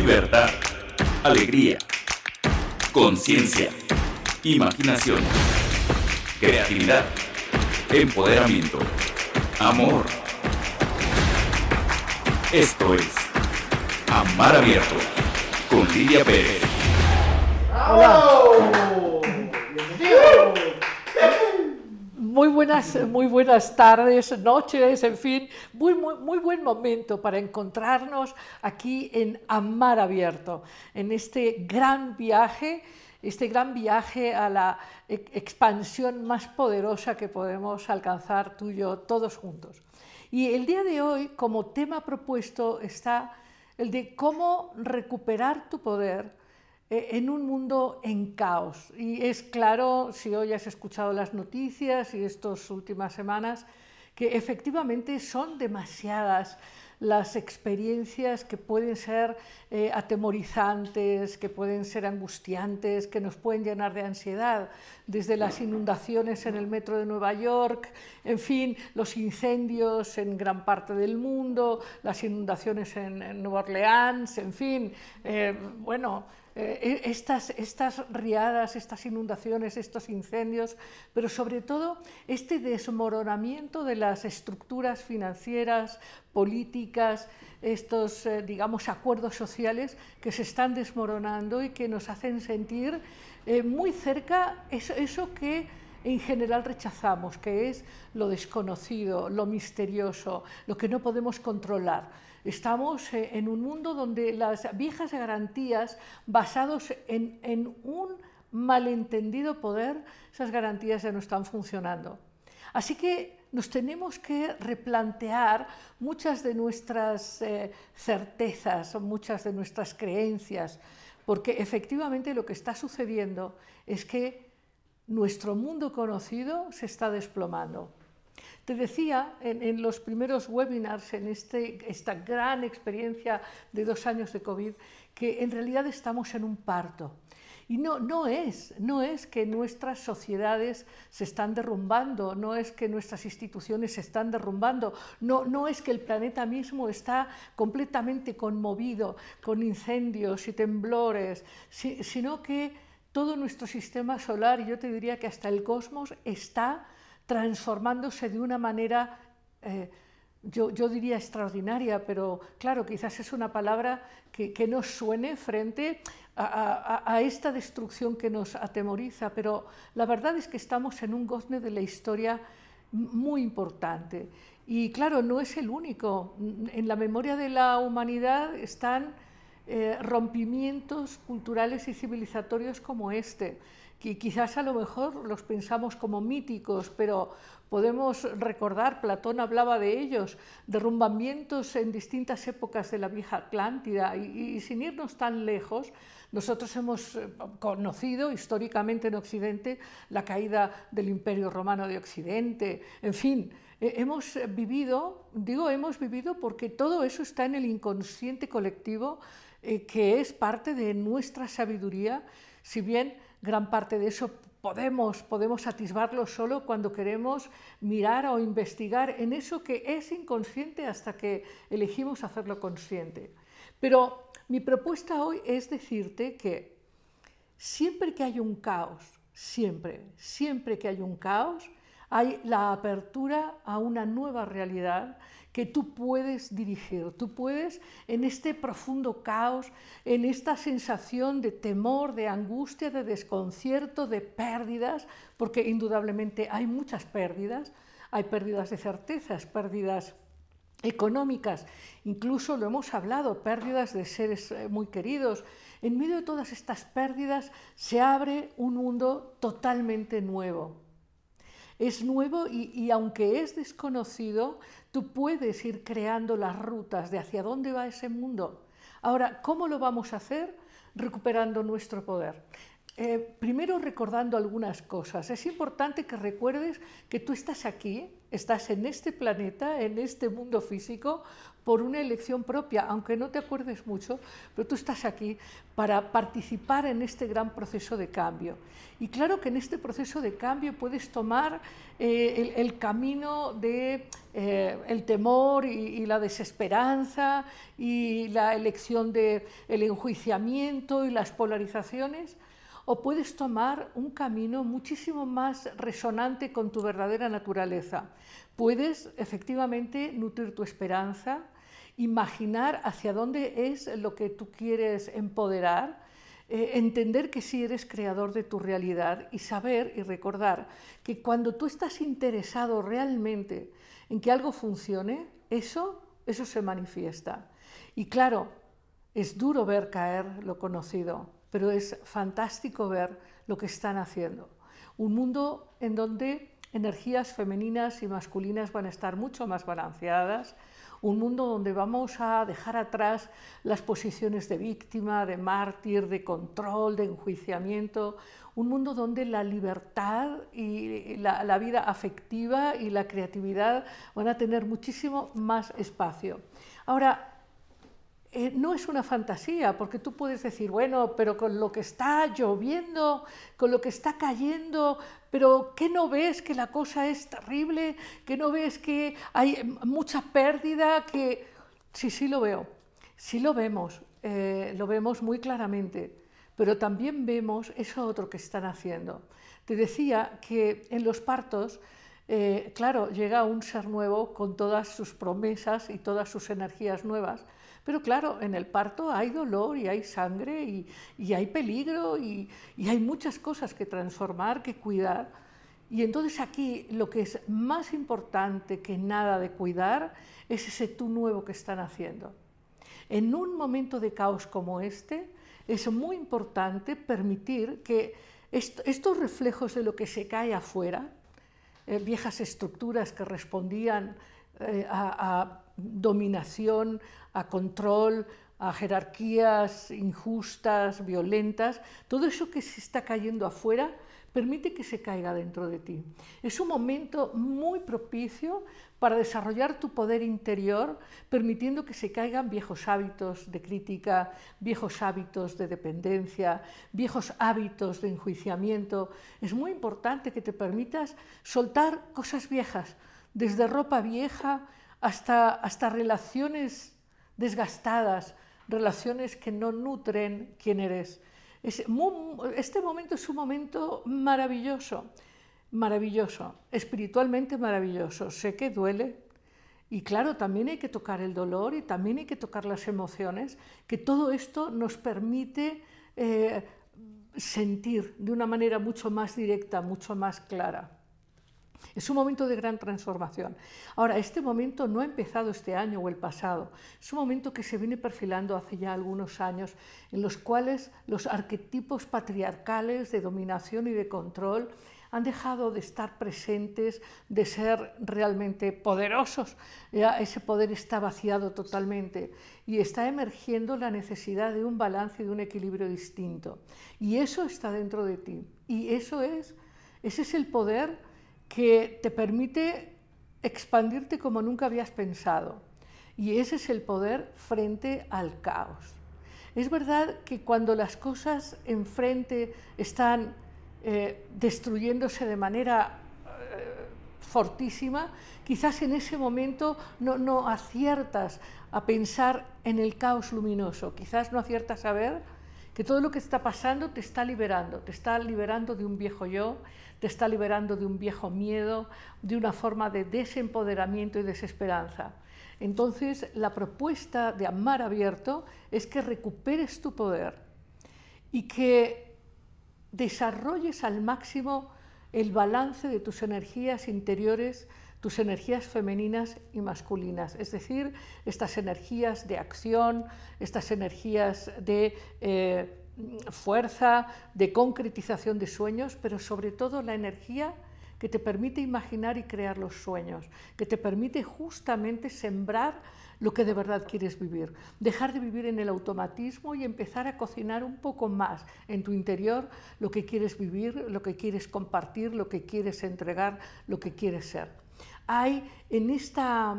libertad, alegría, conciencia, imaginación, creatividad, empoderamiento, amor. Esto es Amar Abierto con Lidia Pérez. Muy buenas, muy buenas tardes, noches, en fin, muy, muy, muy, buen momento para encontrarnos aquí en Amar Abierto, en este gran viaje, este gran viaje a la e- expansión más poderosa que podemos alcanzar tú y yo todos juntos. Y el día de hoy, como tema propuesto, está el de cómo recuperar tu poder en un mundo en caos. Y es claro, si hoy has escuchado las noticias y estas últimas semanas, que efectivamente son demasiadas las experiencias que pueden ser eh, atemorizantes, que pueden ser angustiantes, que nos pueden llenar de ansiedad, desde las inundaciones en el metro de Nueva York, en fin, los incendios en gran parte del mundo, las inundaciones en, en Nueva Orleans, en fin, eh, bueno, eh, estas, estas riadas, estas inundaciones, estos incendios, pero sobre todo este desmoronamiento de las estructuras financieras, políticas, estos, eh, digamos, acuerdos sociales que se están desmoronando y que nos hacen sentir eh, muy cerca eso, eso que en general rechazamos, que es lo desconocido, lo misterioso, lo que no podemos controlar. Estamos eh, en un mundo donde las viejas garantías basados en, un malentendido poder, esas garantías ya no están funcionando. Así que nos tenemos que replantear muchas de nuestras eh, certezas, muchas de nuestras creencias, porque efectivamente lo que está sucediendo es que nuestro mundo conocido se está desplomando. Te decía en, los primeros webinars, en este, esta gran experiencia de dos años de COVID, que en realidad estamos en un parto. Y no, no, es, no es que nuestras sociedades se están derrumbando, no es que nuestras instituciones se están derrumbando, no, no es que el planeta mismo está completamente conmovido con incendios y temblores, si, sino que todo nuestro sistema solar, yo te diría que hasta el cosmos, está transformándose de una manera... Eh, yo, yo, diría extraordinaria, pero claro, quizás es una palabra que, que no suene frente a, a, a, esta destrucción que nos atemoriza, pero la verdad es que estamos en un gozne de la historia muy importante. Y claro, no es el único. En la memoria de la humanidad están eh, rompimientos culturales y civilizatorios como este, que quizás a lo mejor los pensamos como míticos, pero podemos recordar, Platón hablaba de ellos, derrumbamientos en distintas épocas de la vieja Atlántida, y, sin irnos tan lejos, nosotros hemos conocido históricamente en Occidente la caída del Imperio Romano de Occidente, en fin, hemos vivido, digo hemos vivido porque todo eso está en el inconsciente colectivo eh, que es parte de nuestra sabiduría, si bien gran parte de eso podemos, podemos atisbarlo solo cuando queremos mirar o investigar en eso que es inconsciente hasta que elegimos hacerlo consciente. Pero mi propuesta hoy es decirte que siempre que hay un caos, siempre, siempre que hay un caos, hay la apertura a una nueva realidad que tú puedes dirigir. Tú puedes, en este profundo caos, en esta sensación de temor, de angustia, de desconcierto, de pérdidas, porque indudablemente hay muchas pérdidas, hay pérdidas de certezas, pérdidas económicas, incluso lo hemos hablado, pérdidas de seres eh, muy queridos. En medio de todas estas pérdidas se abre un mundo totalmente nuevo. Es nuevo y, aunque es desconocido, tú puedes ir creando las rutas de hacia dónde va ese mundo. Ahora, ¿cómo lo vamos a hacer? Recuperando nuestro poder. Eh, primero recordando algunas cosas. Es importante que recuerdes que tú estás aquí, estás en este planeta, en este mundo físico, por una elección propia, aunque no te acuerdes mucho, pero tú estás aquí para participar en este gran proceso de cambio. Y claro que en este proceso de cambio puedes tomar eh, el, camino de eh, temor y, la desesperanza y la elección del el enjuiciamiento y las polarizaciones, o puedes tomar un camino muchísimo más resonante con tu verdadera naturaleza. Puedes efectivamente nutrir tu esperanza, imaginar hacia dónde es lo que tú quieres empoderar, eh, entender que sí eres creador de tu realidad y saber y recordar que cuando tú estás interesado realmente en que algo funcione, eso, eso se manifiesta. Y claro, es duro ver caer lo conocido, pero es fantástico ver lo que están haciendo. Un mundo en donde energías femeninas y masculinas van a estar mucho más balanceadas, un mundo donde vamos a dejar atrás las posiciones de víctima, de mártir, de control, de enjuiciamiento, un mundo donde la libertad y la, vida afectiva y la creatividad van a tener muchísimo más espacio. Ahora, eh, no es una fantasía, porque tú puedes decir, bueno, pero con lo que está lloviendo, con lo que está cayendo, pero ¿qué no ves que la cosa es terrible? ¿Que no ves que hay mucha pérdida? Que sí, sí lo veo, sí lo vemos, eh, lo vemos muy claramente, pero también vemos eso otro que están haciendo. Te decía que en los partos, eh, claro, llega un ser nuevo con todas sus promesas y todas sus energías nuevas, pero claro, en el parto hay dolor y hay sangre y, hay peligro y, hay muchas cosas que transformar, que cuidar. Y entonces aquí lo que es más importante que nada de cuidar es ese tú nuevo que están haciendo. En un momento de caos como este, es muy importante permitir que estos reflejos de lo que se cae afuera, eh, viejas estructuras que respondían eh, a dominación, a control, a jerarquías injustas, violentas, todo eso que se está cayendo afuera permite que se caiga dentro de ti. Es un momento muy propicio para desarrollar tu poder interior, permitiendo que se caigan viejos hábitos de crítica, viejos hábitos de dependencia, viejos hábitos de enjuiciamiento. Es muy importante que te permitas soltar cosas viejas, desde ropa vieja hasta, hasta relaciones desgastadas, relaciones que no nutren quién eres. este momento es un momento maravilloso, maravilloso, espiritualmente maravilloso. Sé que duele y claro, también hay que tocar el dolor y también hay que tocar las emociones, que todo esto nos permite eh, sentir de una manera mucho más directa, mucho más clara. Es un momento de gran transformación. Ahora, este momento no ha empezado este año o el pasado, es un momento que se viene perfilando hace ya algunos años, en los cuales los arquetipos patriarcales de dominación y de control han dejado de estar presentes, de ser realmente poderosos. Ya ese poder está vaciado totalmente y está emergiendo la necesidad de un balance y de un equilibrio distinto. Y eso está dentro de ti. Y eso es, ese es el poder que te permite expandirte como nunca habías pensado. Y ese es el poder frente al caos. Es verdad que cuando las cosas enfrente están eh, destruyéndose de manera eh, fortísima, quizás en ese momento no, no aciertas a pensar en el caos luminoso, quizás no aciertas a ver que todo lo que está pasando te está liberando, te está liberando de un viejo yo, te está liberando de un viejo miedo, de una forma de desempoderamiento y desesperanza. Entonces, la propuesta de Amar Abierto es que recuperes tu poder y que desarrolles al máximo el balance de tus energías interiores, tus energías femeninas y masculinas, es decir, estas energías de acción, estas energías de eh, fuerza, de concretización de sueños, pero sobre todo la energía que te permite imaginar y crear los sueños, que te permite justamente sembrar lo que de verdad quieres vivir, dejar de vivir en el automatismo y empezar a cocinar un poco más en tu interior lo que quieres vivir, lo que quieres compartir, lo que quieres entregar, lo que quieres ser. hay en esta,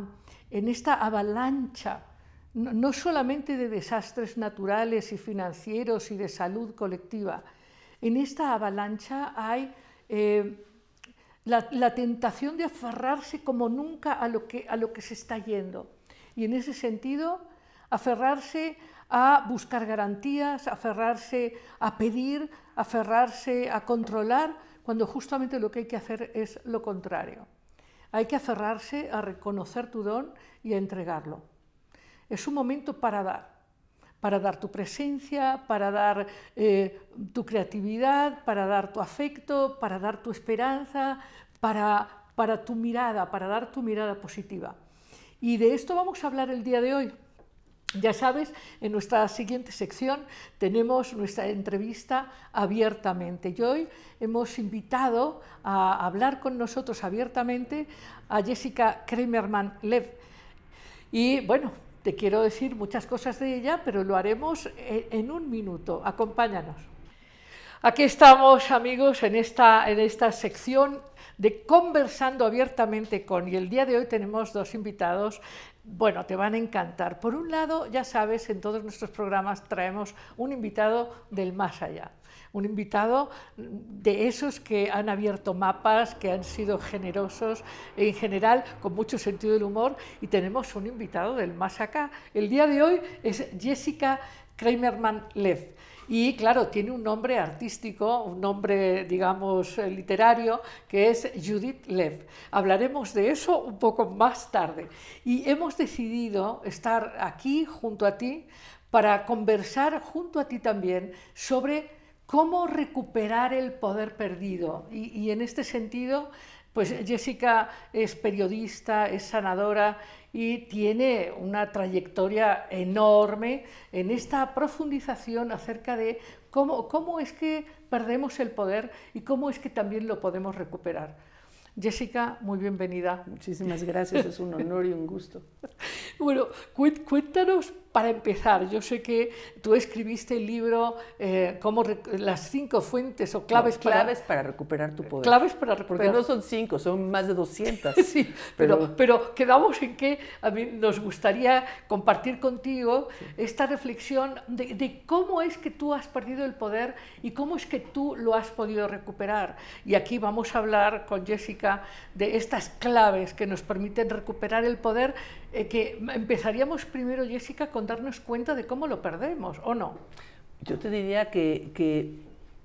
en esta avalancha, no, solamente de desastres naturales y financieros y de salud colectiva, en esta avalancha hay eh, la, tentación de aferrarse como nunca a lo, que, a lo que se está yendo. Y en ese sentido, aferrarse a buscar garantías, aferrarse a pedir, aferrarse a controlar, cuando justamente lo que hay que hacer es lo contrario. Hay que aferrarse a reconocer tu don y a entregarlo. Es un momento para dar, para dar tu presencia, para dar eh, tu creatividad, para dar tu afecto, para dar tu esperanza, para, para tu mirada, para dar tu mirada positiva. Y de esto vamos a hablar el día de hoy. Ya sabes, en nuestra siguiente sección tenemos nuestra entrevista abiertamente y hoy hemos invitado a hablar con nosotros abiertamente a Jessica Kramerman Lev. Y bueno, te quiero decir muchas cosas de ella, pero lo haremos en un minuto. Acompáñanos. Aquí estamos, amigos, en esta, en esta sección de conversando abiertamente con, y el día de hoy tenemos dos invitados bueno, te van a encantar. Por un lado, ya sabes, en todos nuestros programas traemos un invitado del más allá, un invitado de esos que han abierto mapas, que han sido generosos, en general con mucho sentido del humor, y tenemos un invitado del más acá. El día de hoy es Jessica Kramerman Lev. Y claro, tiene un nombre artístico, un nombre, digamos, literario, que es Judith Lev. Hablaremos de eso un poco más tarde. Y hemos decidido estar aquí junto a ti para conversar junto a ti también sobre cómo recuperar el poder perdido. Y, y en este sentido, pues Jessica es periodista, es sanadora y tiene una trayectoria enorme en esta profundización acerca de cómo, cómo es que perdemos el poder y cómo es que también lo podemos recuperar. Jessica, muy bienvenida. Muchísimas gracias, es un honor y un gusto. bueno, cuéntanos para empezar, yo sé que tú escribiste el libro eh, como las cinco fuentes o claves, claves para, recuperar tu poder. Claves para recuperar. Porque no son cinco, son más de 200. sí, pero, pero, quedamos en que a mí nos gustaría compartir contigo esta reflexión de, de, cómo es que tú has perdido el poder y cómo es que tú lo has podido recuperar. Y aquí vamos a hablar con Jessica de estas claves que nos permiten recuperar el poder eh, que empezaríamos primero, Jessica, con darnos cuenta de cómo lo perdemos, ¿o no? Yo te diría que, que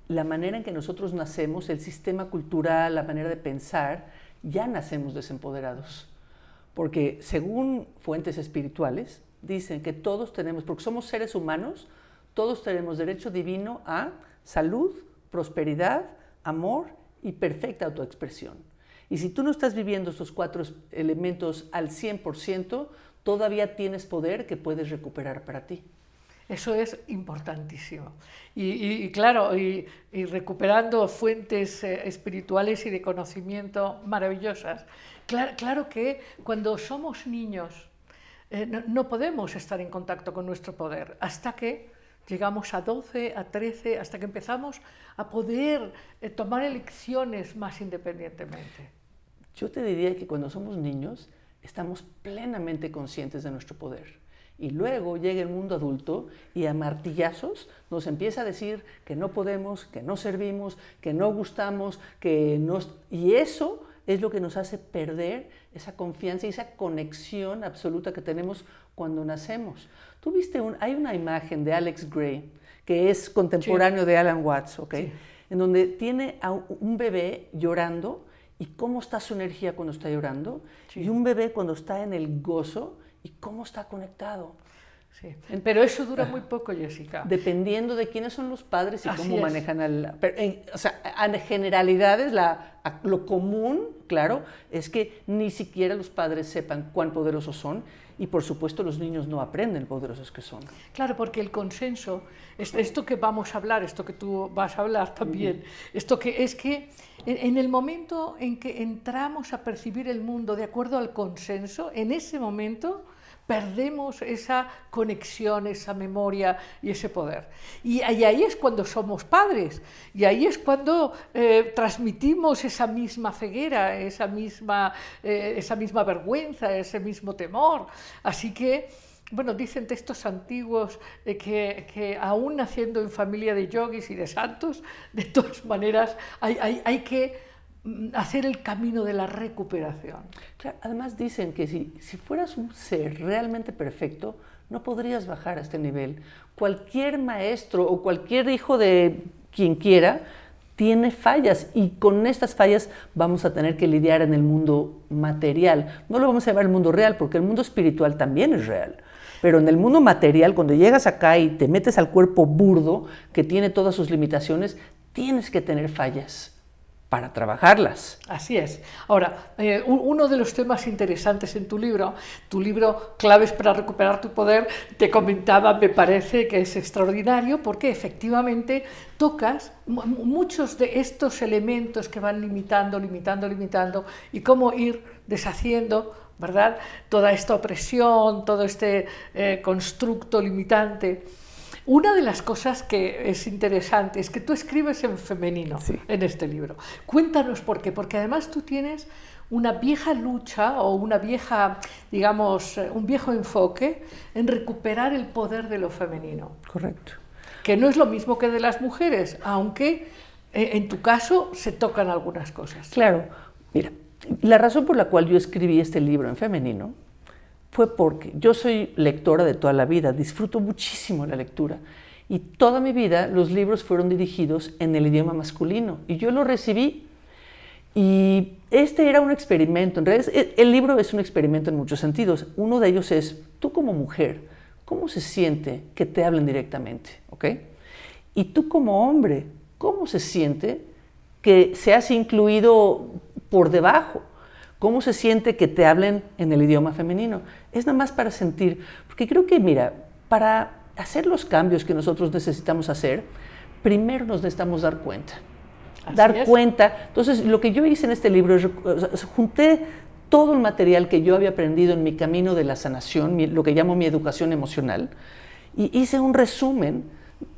la manera en que nosotros nacemos, el sistema cultural, la manera de pensar, ya nacemos desempoderados. Porque según fuentes espirituales, dicen que todos tenemos, porque somos seres humanos, todos tenemos derecho divino a salud, prosperidad, amor y perfecta autoexpresión. Y si tú no estás viviendo estos cuatro elementos al 100%, todavía tienes poder que puedes recuperar para ti. Eso es importantísimo. Y, claro, y, recuperando fuentes eh, espirituales y de conocimiento maravillosas. Claro, que cuando somos niños eh, no, podemos estar en contacto con nuestro poder hasta que llegamos a 12, a 13, hasta que empezamos a poder eh, tomar elecciones más independientemente. Yo te diría que cuando somos niños estamos plenamente conscientes de nuestro poder. Y luego llega el mundo adulto y a martillazos nos empieza a decir que no podemos, que no servimos, que no gustamos, que no... Y eso es lo que nos hace perder esa confianza y esa conexión absoluta que tenemos cuando nacemos. Tú viste, un, hay una imagen de Alex Gray, que es contemporáneo de Alan Watts, ¿ok? En donde tiene a un bebé llorando y cómo está su energía cuando está llorando, y un bebé cuando está en el gozo y cómo está conectado. Sí. Pero eso dura muy poco, Jessica. Dependiendo de quiénes son los padres y cómo manejan al... o sea, en generalidades, la, lo común, claro, es que ni siquiera los padres sepan cuán poderosos son y por supuesto los niños no aprenden poderosos que son. Claro, porque el consenso, esto que vamos a hablar, esto que tú vas a hablar también, esto que es que en el momento en que entramos a percibir el mundo de acuerdo al consenso, en ese momento perdemos esa conexión, esa memoria y ese poder. Y, ahí es cuando somos padres, y ahí es cuando eh, transmitimos esa misma ceguera, esa misma, eh, esa misma vergüenza, ese mismo temor. Así que bueno, dicen textos antiguos eh, que, que, aún naciendo en familia de yogis y de santos, de todas maneras hay, hay, hay que hacer el camino de la recuperación. Además dicen que si, si fueras un ser realmente perfecto, no podrías bajar a este nivel. Cualquier maestro o cualquier hijo de quien quiera tiene fallas y con estas fallas vamos a tener que lidiar en el mundo material. No lo vamos a llevar al mundo real porque el mundo espiritual también es real. Pero en el mundo material, cuando llegas acá y te metes al cuerpo burdo, que tiene todas sus limitaciones, tienes que tener fallas para trabajarlas. Así es. Ahora, eh, uno de los temas interesantes en tu libro, tu libro Claves para recuperar tu poder, te comentaba, me parece que es extraordinario porque efectivamente tocas muchos de estos elementos que van limitando, limitando, limitando y cómo ir deshaciendo ¿verdad? Toda esta opresión, todo este eh, constructo limitante. Una de las cosas que es interesante es que tú escribes en femenino en este libro. Cuéntanos por qué, porque además tú tienes una vieja lucha o una vieja, digamos, eh, un viejo enfoque en recuperar el poder de lo femenino. Correcto. Que no es lo mismo que de las mujeres, aunque eh, en tu caso se tocan algunas cosas. Claro, mira, la razón por la cual yo escribí este libro en femenino fue porque yo soy lectora de toda la vida, disfruto muchísimo la lectura y toda mi vida los libros fueron dirigidos en el idioma masculino y yo lo recibí y este era un experimento, en realidad el libro es un experimento en muchos sentidos. Uno de ellos es, tú como mujer, ¿cómo se siente que te hablen directamente? ¿ok? Y tú como hombre, ¿cómo se siente que seas incluido por debajo. ¿Cómo se siente que te hablen en el idioma femenino? Es nada más para sentir, porque creo que, mira, para hacer los cambios que nosotros necesitamos hacer, primero nos necesitamos dar cuenta. dar cuenta. Entonces, lo que yo hice en este libro es, junté todo el material que yo había aprendido en mi camino de la sanación, lo que llamo mi educación emocional, y hice un resumen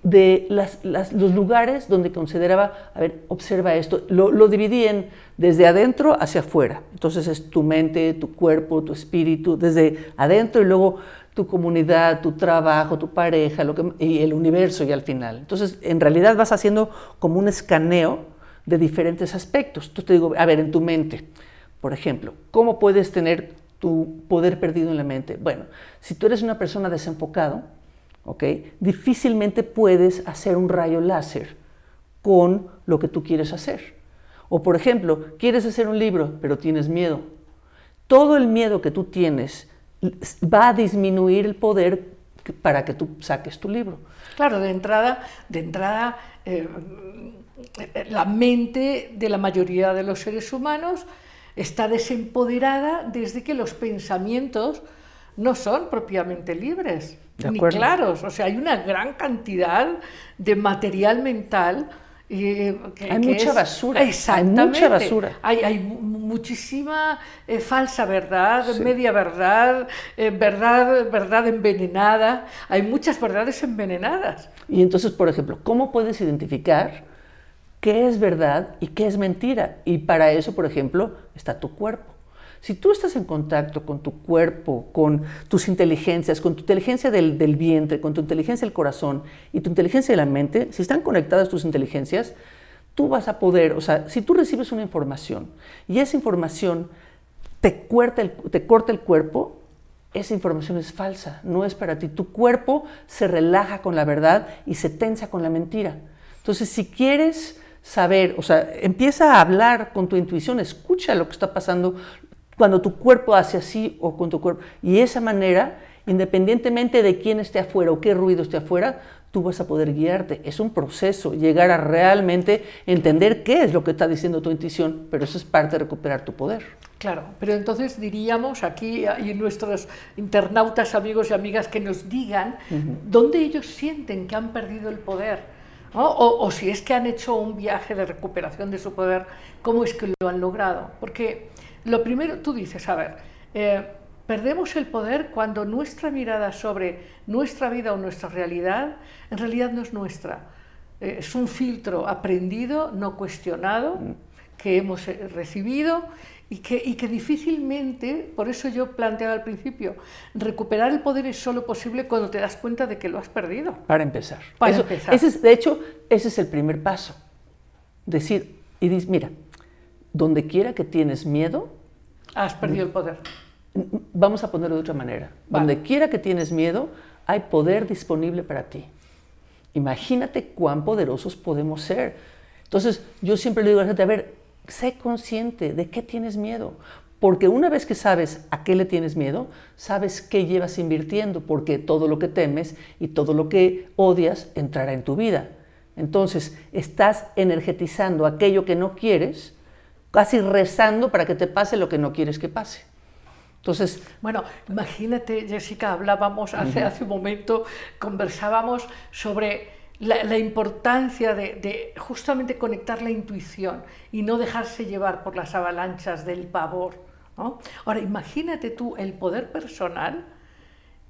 de los lugares donde consideraba, a ver, observa esto, lo, dividí en desde adentro hacia afuera. Entonces es tu mente, tu cuerpo, tu espíritu, desde adentro y luego tu comunidad, tu trabajo, tu pareja, lo que, y el universo y al final. Entonces, en realidad vas haciendo como un escaneo de diferentes aspectos. Entonces te digo, a ver, en tu mente, por ejemplo, ¿cómo puedes tener tu poder perdido en la mente? Bueno, si tú eres una persona desenfocado, Difícilmente puedes hacer un rayo láser con lo que tú quieres hacer. O por ejemplo, quieres hacer un libro, pero tienes miedo. Todo el miedo que tú tienes va a disminuir el poder para que tú saques tu libro. Claro, de entrada, de entrada eh, la mente de la mayoría de los seres humanos está desempoderada desde que los pensamientos no son propiamente libres ni claros. O sea, hay una gran cantidad de material mental. Eh, hay mucha basura. Exactamente. Hay mucha basura. Hay, muchísima eh, falsa verdad, media verdad, eh, verdad, verdad envenenada. Hay muchas verdades envenenadas. Y entonces, por ejemplo, ¿cómo puedes identificar qué es verdad y qué es mentira? Y para eso, por ejemplo, está tu cuerpo. Si tú estás en contacto con tu cuerpo, con tus inteligencias, con tu inteligencia del, vientre, con tu inteligencia del corazón y tu inteligencia de la mente, si están conectadas tus inteligencias, tú vas a poder, o sea, si tú recibes una información y esa información te el, te corta el cuerpo, esa información es falsa, no es para ti. Tu cuerpo se relaja con la verdad y se tensa con la mentira. Entonces, si quieres saber, o sea, empieza a hablar con tu intuición, escucha lo que está pasando, cuando tu cuerpo hace así o con tu cuerpo. Y esa manera, independientemente de quién esté afuera o qué ruido esté afuera, tú vas a poder guiarte. Es un proceso, llegar a realmente entender qué es lo que está diciendo tu intuición, pero eso es parte de recuperar tu poder. Claro, pero entonces diríamos aquí y nuestros internautas, amigos y amigas que nos digan dónde ellos sienten que han perdido el poder. O, o, si es que han hecho un viaje de recuperación de su poder, ¿cómo es que lo han logrado? Porque lo primero, tú dices, a ver, eh, perdemos el poder cuando nuestra mirada sobre nuestra vida o nuestra realidad en realidad no es nuestra. Eh, es un filtro aprendido, no cuestionado, Mm. que hemos eh, recibido y que, y que difícilmente, por eso yo planteaba al principio, recuperar el poder es solo posible cuando te das cuenta de que lo has perdido. Para empezar. Para Eso- empezar. ese es- de hecho, ese es el primer paso. Decir, y dices, mira, donde quiera que tienes miedo, Has perdido el poder. vamos a ponerlo de otra manera. Vale. Donde quiera que tienes miedo, hay poder disponible para ti. Imagínate cuán poderosos podemos ser. Entonces, yo siempre le digo a la gente, a ver, sé consciente de qué tienes miedo. Porque una vez que sabes a qué le tienes miedo, sabes qué llevas invirtiendo, porque todo lo que temes y todo lo que odias entrará en tu vida. Entonces, estás energetizando aquello que no quieres, casi rezando para que te pase lo que no quieres que pase. Entonces, Bueno, imagínate, Jessica, hablábamos hace, hace un momento, conversábamos sobre la, la importancia de, de justamente conectar la intuición y no dejarse llevar por las avalanchas del pavor. ¿no? Ahora, imagínate tú el poder personal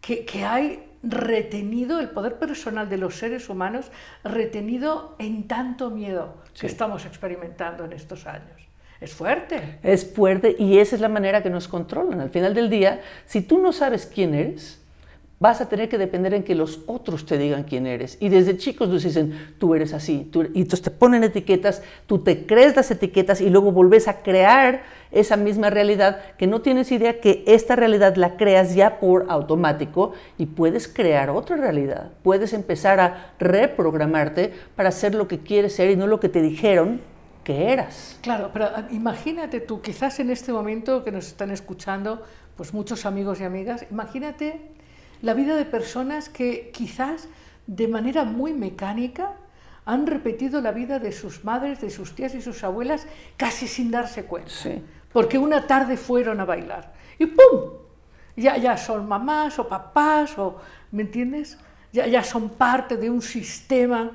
que, que hay retenido, el poder personal de los seres humanos, retenido en tanto miedo Sí. que estamos experimentando en estos años. Es fuerte. Es fuerte y esa es la manera que nos controlan. Al final del día, si tú no sabes quién eres, vas a tener que depender en que los otros te digan quién eres. Y desde chicos nos dicen, tú eres así. tú eres-". Y entonces te ponen etiquetas, tú te crees las etiquetas y luego volvés a crear esa misma realidad que no tienes idea que esta realidad la creas ya por automático y puedes crear otra realidad. Puedes empezar a reprogramarte para ser lo que quieres ser y no lo que te dijeron que eras. Claro, pero ah, imagínate tú, quizás en este momento que nos están escuchando, pues muchos amigos y amigas, imagínate la vida de personas que quizás de manera muy mecánica han repetido la vida de sus madres, de sus tías y sus abuelas casi sin darse cuenta. Sí. Porque una tarde fueron a bailar y ¡pum! Ya, ya son mamás o papás, o, ¿me entiendes? Ya, ya son parte de un sistema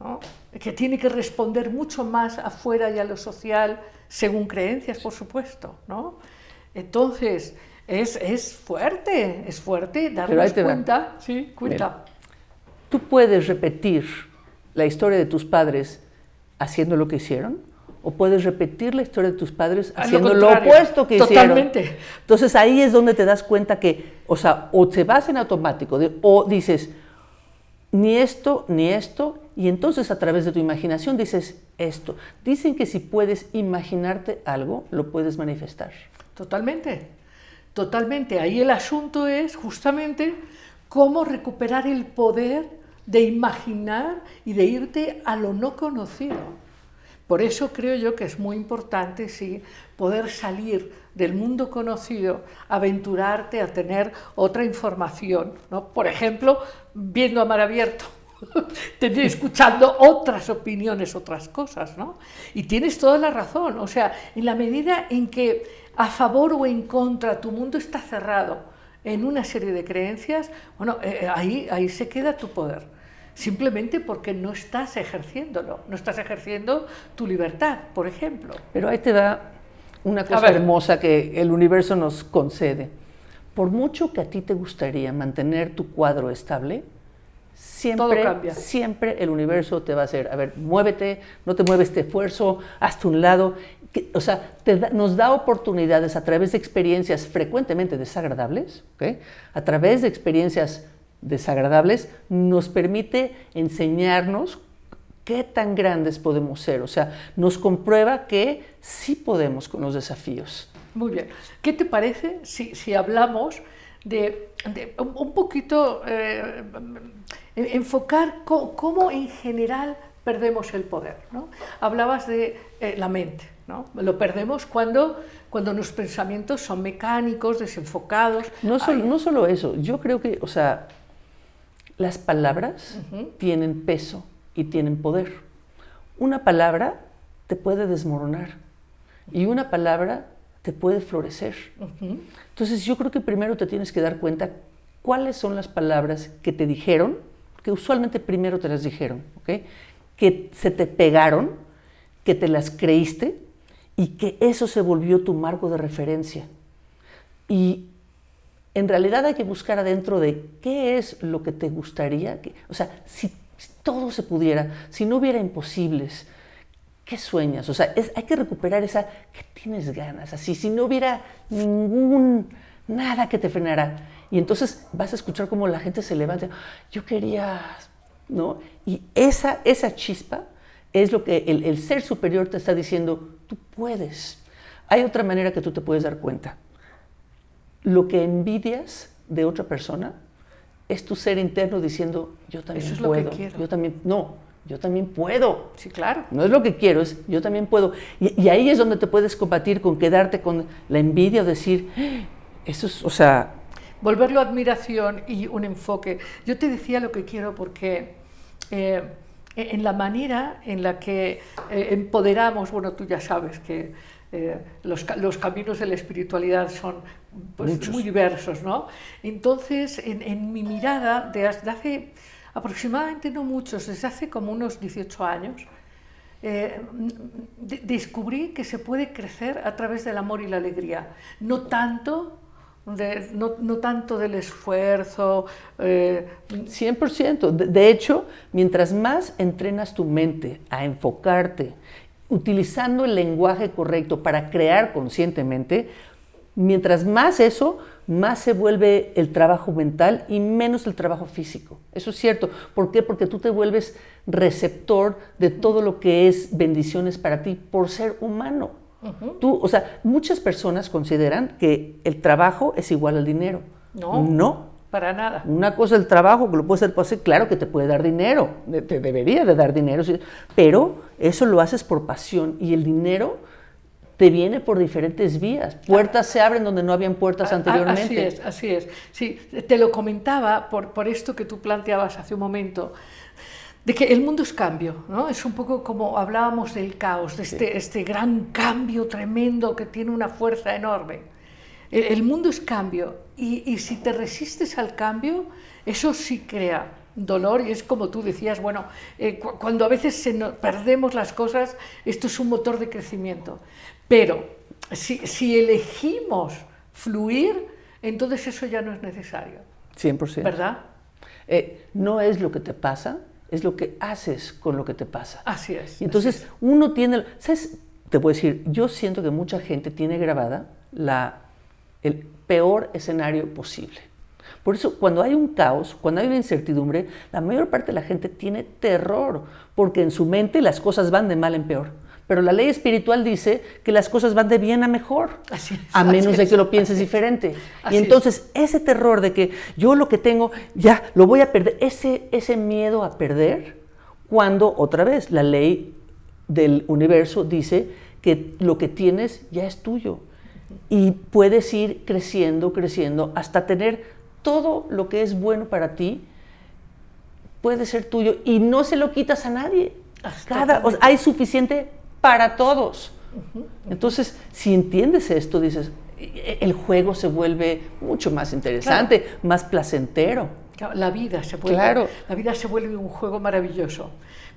¿no? Que tiene que responder mucho más afuera y a lo social, según creencias, por supuesto. ¿no? Entonces, es, es fuerte, es fuerte darnos cuenta. Sí, cuenta. ¿Tú puedes repetir la historia de tus padres haciendo lo que hicieron? ¿O puedes repetir la historia de tus padres lo haciendo lo, opuesto que totalmente. hicieron? Entonces ahí es donde te das cuenta que, o sea, o te vas en automático, de- o dices, ni esto, ni esto, y entonces a través de tu imaginación dices esto. Dicen que si puedes imaginarte algo, lo puedes manifestar. Totalmente, totalmente. Ahí el asunto es justamente cómo recuperar el poder de imaginar y de irte a lo no conocido. Por eso creo yo que es muy importante, sí, poder salir del mundo conocido, aventurarte a tener otra información, ¿no? Por ejemplo, viendo a mar abierto, tener- escuchando otras opiniones, otras cosas, ¿no? Y tienes toda la razón, o sea, en la medida en que a favor o en contra tu mundo está cerrado en una serie de creencias, bueno, eh, ahí, ahí se queda tu poder simplemente porque no estás ejerciéndolo, no estás ejerciendo tu libertad, por ejemplo. Pero ahí te da una cosa hermosa que el universo nos concede. Por mucho que a ti te gustaría mantener tu cuadro estable, siempre, cambia. siempre el universo te va a hacer, a ver, muévete, no te mueves, te esfuerzo, hazte un lado. Que- o sea, te da- nos da oportunidades a través de experiencias frecuentemente desagradables, a través de experiencias desagradables, nos permite enseñarnos qué tan grandes podemos ser. O sea, nos comprueba que sí podemos con los desafíos. Muy bien. ¿Qué te parece si, si hablamos de, de un poquito eh, en- enfocar cómo en general perdemos el poder? ¿no? Hablabas de eh, la mente. ¿no? Lo perdemos cuando, cuando los pensamientos son mecánicos, desenfocados. No solo, no solo eso, yo creo que, o sea, las palabras tienen peso y tienen poder. Una palabra te puede desmoronar y una palabra te puede florecer. Entonces yo creo que primero te tienes que dar cuenta cuáles son las palabras que te dijeron, que usualmente primero te las dijeron, ¿ok? que se te pegaron, que te las creíste y que eso se volvió tu marco de referencia. Y en realidad hay que buscar adentro de qué es lo que te gustaría, que, o sea, si, si todo se pudiera, si no hubiera imposibles, ¿qué sueñas? O sea, es- hay que recuperar esa, ¿qué tienes ganas? Así, si no hubiera ningún, nada que te frenara. Y entonces vas a escuchar cómo la gente se levanta, yo quería, ¿no? Y esa, esa chispa es lo que el, el ser superior te está diciendo, tú puedes. Hay otra manera que tú te puedes dar cuenta. Lo que envidias de otra persona es tu ser interno diciendo, yo también Eso es lo que puedo. quiero. Yo también, no, yo también puedo. Sí, claro. No es lo que quiero, es yo también puedo. Y, y ahí es donde te puedes combatir con quedarte con la envidia o decir, "Ah, eso es, o sea, volverlo admiración y un enfoque. Yo te decía lo que quiero porque eh, en la manera en la que eh, empoderamos, bueno, tú ya sabes que eh, los, ca- los caminos de la espiritualidad son pues, muy diversos, ¿no? Entonces, en, en mi mirada, de hace aproximadamente no muchos, desde hace como unos 18 años, eh, de- descubrí que se puede crecer a través del amor y la alegría, no tanto, no, no tanto del esfuerzo, eh, 100%. De, de hecho, mientras más entrenas tu mente a enfocarte, utilizando el lenguaje correcto para crear conscientemente, mientras más eso, más se vuelve el trabajo mental y menos el trabajo físico. Eso es cierto. ¿Por qué? Porque tú te vuelves receptor de todo lo que es bendiciones para ti por ser humano. Tú, o sea, muchas personas consideran que el trabajo es igual al dinero. No. No, para nada. una cosa el trabajo, que lo puede hacer, puede hacer, claro que te puede dar dinero, te debería de dar dinero, pero eso lo haces por pasión y el dinero te viene por diferentes vías. Puertas se abren donde no habían puertas anteriormente. Así es, así es. Sí, te lo comentaba por, por esto que tú planteabas hace un momento, de que el mundo es cambio, ¿no? Es un poco como hablábamos del caos, de este, este gran cambio tremendo que tiene una fuerza enorme. El, el mundo es cambio y, y si te resistes al cambio, eso sí crea dolor y es como tú decías, bueno, eh, cu- cuando a veces se nos- perdemos las cosas, esto es un motor de crecimiento. Pero si, si elegimos fluir, entonces eso ya no es necesario, 100%. ¿verdad? Eh, no es lo que te pasa, es lo que haces con lo que te pasa. Así es. Y entonces uno tiene, ¿sabes? Te puedo decir, yo siento que mucha gente tiene grabada la, el peor escenario posible. Por eso, cuando hay un caos, cuando hay una incertidumbre, la mayor parte de la gente tiene terror, porque en su mente las cosas van de mal en peor. Pero la ley espiritual dice que las cosas van de bien a mejor, Así es, a así menos de es, que lo pienses diferente. Y es. entonces, ese terror de que yo lo que tengo, ya lo voy a perder, ese, ese miedo a perder, cuando otra vez la ley del universo dice que lo que tienes ya es tuyo y puedes ir creciendo, creciendo hasta tener todo lo que es bueno para ti puede ser tuyo y no se lo quitas a nadie. Cada, o sea, hay suficiente para todos. Entonces, si entiendes esto, dices, "E- el juego se vuelve mucho más interesante, más placentero. Claro, La vida se vuelve, Claro. la vida se vuelve un juego maravilloso,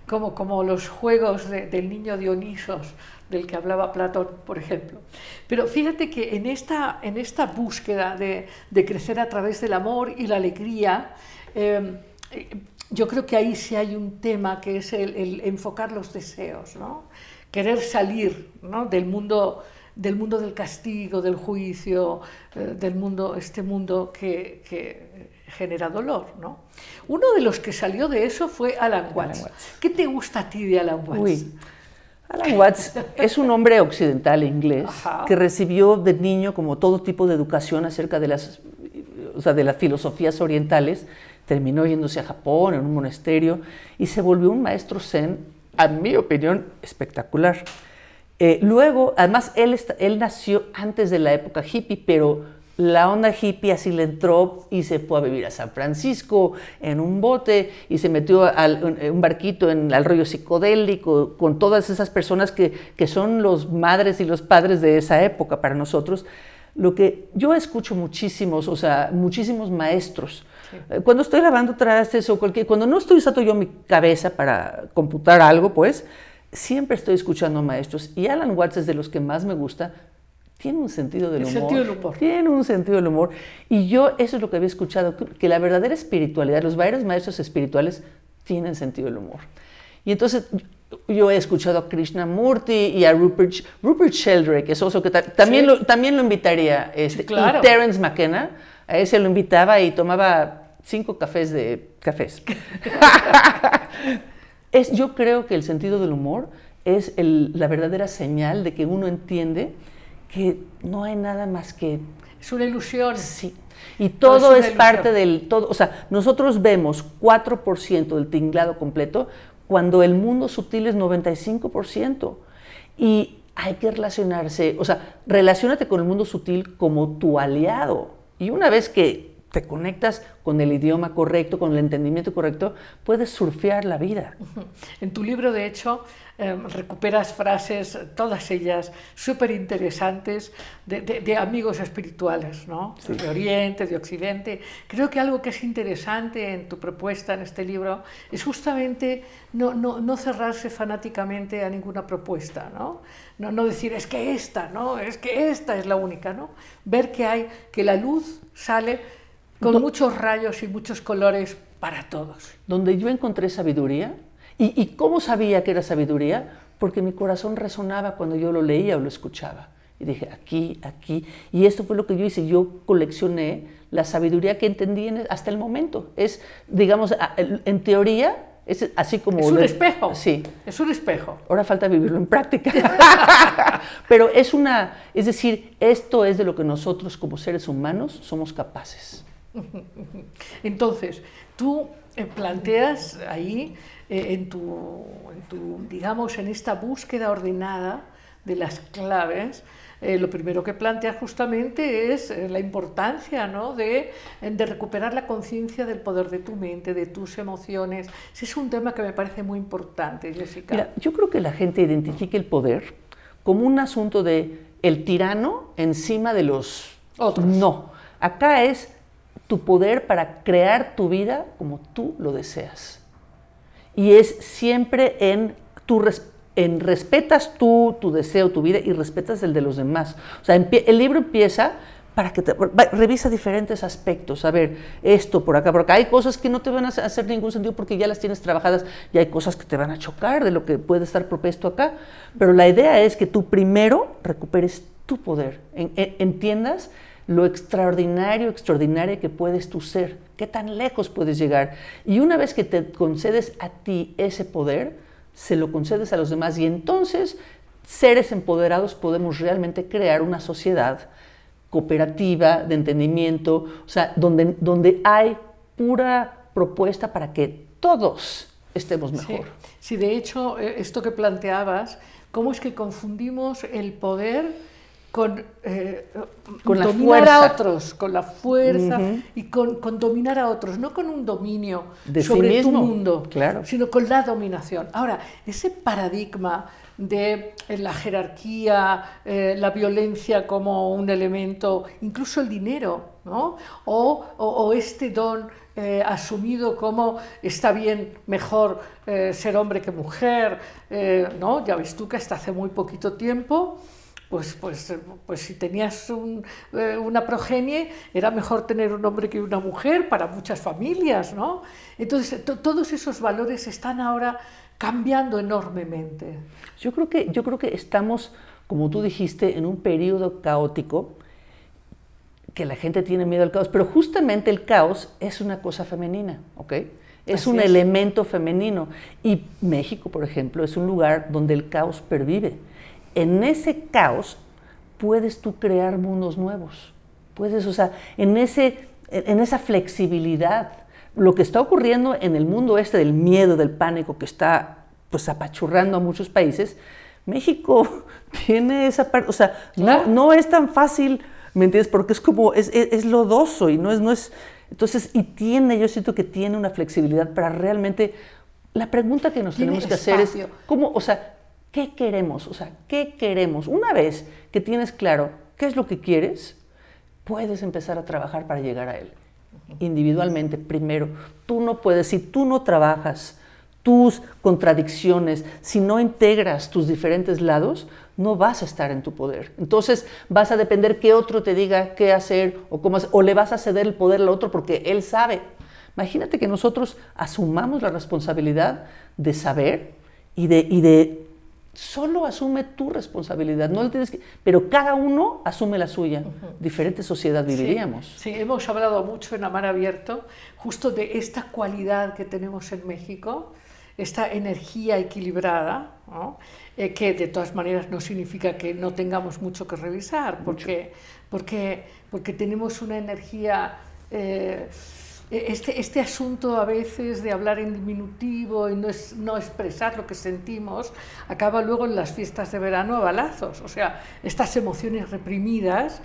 como, como los juegos de- del niño Dionisos, del que hablaba Platón, por ejemplo. Pero fíjate que en esta, en esta búsqueda de, de crecer a través del amor y la alegría, eh, eh, yo creo que ahí sí hay un tema que es el, el enfocar los deseos, ¿no? Querer salir ¿no? del mundo del mundo del castigo, del juicio, eh, del mundo, este mundo que, que genera dolor. ¿no? Uno de los que salió de eso fue Alan Watts. Watts. ¿Qué te gusta a ti de Alan Watts? Uy, Alan Watts es un hombre occidental inglés Ajá. que recibió de niño como todo tipo de educación acerca de las, o sea, de las filosofías orientales. Terminó yéndose a Japón en un monasterio y se volvió un maestro zen, a mi opinión, espectacular. Eh, luego, además, él, nació antes de la época hippie, pero la onda hippie así le entró y se fue a vivir a San Francisco en un bote y se metió al un, un barquito en al rollo psicodélico con todas esas personas que, que son los madres y los padres de esa época para nosotros. Lo que yo escucho muchísimos, o sea, muchísimos maestros. Eh, Cuando estoy lavando trastes o cualquier, cuando no estoy usando yo mi cabeza para computar algo, pues siempre estoy escuchando maestros. Y Alan Watts es de los que más me gusta tiene un sentido del El humor. sentido del humor. Tiene un sentido del humor. Y yo, eso es lo que había escuchado, que- la verdadera espiritualidad, los verdaderos maestros espirituales tienen sentido del humor. Y entonces yo- he escuchado a Krishnamurti y a Rupert, Rupert Sheldrake, que es otro que ta- también, Sí. lo, también lo invitaría. Este, claro. Y Terence McKenna, a ese lo invitaba y tomaba cinco cafés de cafés. es, yo creo que el sentido del humor es el- la verdadera señal de que uno entiende que no hay nada más que Es una ilusión. sí. Y todo es, ilusión. parte del todo. O sea, nosotros vemos 4% del tinglado completo cuando el mundo sutil es 95%. Y hay que relacionarse, o sea, relacionate con el mundo sutil como tu aliado. Y una vez que te conectas con el idioma correcto, con el entendimiento correcto, puedes surfear la vida. En tu libro, de hecho, eh, recuperas frases, todas ellas súper interesantes, de, de- de amigos espirituales, ¿no? De Oriente, de Occidente. Creo que algo que es interesante en tu propuesta, en este libro, es justamente no, no- no cerrarse fanáticamente a ninguna propuesta, ¿no? No, no decir, es que esta, ¿no? Es que esta es la única, ¿no? Ver que hay, que la luz sale con muchos rayos y muchos colores para todos. donde yo encontré sabiduría. ¿Y, y cómo sabía que era sabiduría? Porque mi corazón resonaba cuando yo lo leía o lo escuchaba. Y dije, aquí, aquí. Y esto fue lo que yo hice. Yo coleccioné la sabiduría que entendí en- hasta el momento. Es, digamos, en teoría, es así como... Es un espejo. Sí. Es un espejo. Ahora falta vivirlo en práctica. Pero es una, es decir, esto es de lo que nosotros como seres humanos somos capaces. Entonces, tú eh, planteas ahí, eh, en, tu, en tu, digamos, en esta búsqueda ordenada de las claves, eh, lo primero que planteas justamente es eh, la importancia ¿no? de, de recuperar la conciencia del poder de tu mente, de tus emociones. Ese es un tema que me parece muy importante, Jessica. Mira, yo creo que la gente identifica el poder como un asunto de el tirano encima de los Otros. No, acá es tu poder para crear tu vida como tú lo deseas. Y es siempre en tu en respetas tú tu deseo, tu vida y respetas el de los demás. O sea, el libro empieza para que te revisa diferentes aspectos. A ver, esto por acá, por acá. Hay cosas que no te van a hacer ningún sentido porque ya las tienes trabajadas y hay cosas que te van a chocar de lo que puede estar propuesto acá. Pero la idea es que tú primero recuperes tu poder, en- en- entiendas lo extraordinario, extraordinaria que puedes tú ser, qué tan lejos puedes llegar. Y una vez que te concedes a ti ese poder, se lo concedes a los demás y entonces seres empoderados podemos realmente crear una sociedad cooperativa, de entendimiento, o sea, donde, donde hay pura propuesta para que todos estemos Sí, mejor. sí, de hecho, eh, esto que planteabas, ¿cómo es que confundimos el poder con, eh, Con la dominar a fuerza. otros, con la fuerza y con, con dominar a otros, no con un dominio De sí sobre tu mismo, mundo, claro. sino con la dominación. Ahora, ese paradigma de eh, la jerarquía, eh, la violencia como un elemento, incluso el dinero, ¿no? o, o- o este don eh, asumido como está bien, mejor ser hombre que mujer, ¿no? Ya ves tú que hasta hace muy poquito tiempo, pues, pues, pues si tenías un, eh, una progenie, era mejor tener un hombre que una mujer para muchas familias, ¿no? Entonces, to- todos esos valores están ahora cambiando enormemente. Yo creo que, yo creo que estamos, como tú dijiste, en un periodo caótico, que la gente tiene miedo al caos, pero justamente el caos es una cosa femenina, ¿ok? Es Así un es. elemento femenino. Y México, por ejemplo, es un lugar donde el caos pervive. En ese caos puedes tú crear mundos nuevos. Puedes, o sea, en, ese, en esa flexibilidad, lo que está ocurriendo en el mundo este del miedo, del pánico que está pues apachurrando a muchos países, México tiene esa parte, o sea, no, no es tan fácil, ¿me entiendes? Porque es como, es, es, es lodoso y no es, no es, entonces, y tiene, yo siento que tiene una flexibilidad para realmente, la pregunta que nos tenemos que hacer es. ¿cómo, o sea, qué queremos? O sea, ¿qué queremos? Una vez que tienes claro qué es lo que quieres, puedes empezar a trabajar para llegar a él. Individualmente, primero. Tú no puedes, si tú no trabajas tus contradicciones, si no integras tus diferentes lados, no vas a estar en tu poder. Entonces vas a depender que otro te diga qué hacer o cómo hacer, o le vas a ceder el poder al otro porque él sabe. Imagínate que nosotros asumamos la responsabilidad de saber y de, y de solo asume tu responsabilidad, no tienes que, pero cada uno asume la suya. Diferente sociedad viviríamos. Sí, sí, hemos hablado mucho en Amar Abierto justo de esta cualidad que tenemos en México, esta energía equilibrada, eh, que de todas maneras no significa que no tengamos mucho que revisar, porque, porque, porque tenemos una energía... Eh, este, este asunto a veces de hablar en diminutivo y no, es, no expresar lo que sentimos acaba luego en las fiestas de verano a balazos. O sea, estas emociones reprimidas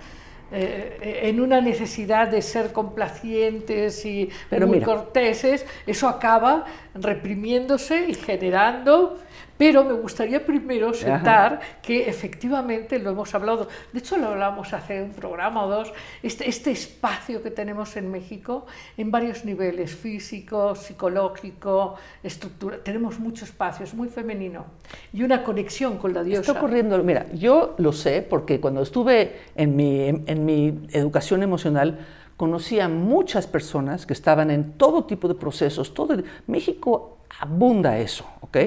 eh, en una necesidad de ser complacientes y muy corteses, eso acaba reprimiéndose y generando pero me gustaría primero sentar que efectivamente lo hemos hablado, de hecho lo hablamos hace un programa o dos, este, este espacio que tenemos en México en varios niveles, físico, psicológico, estructura, tenemos mucho espacio, es muy femenino y una conexión con la diosa. Está ocurriendo, mira, yo lo sé porque cuando estuve en mi, en, mi educación emocional, conocí a muchas personas que estaban en todo tipo de procesos. Todo, México abunda eso, ¿ok?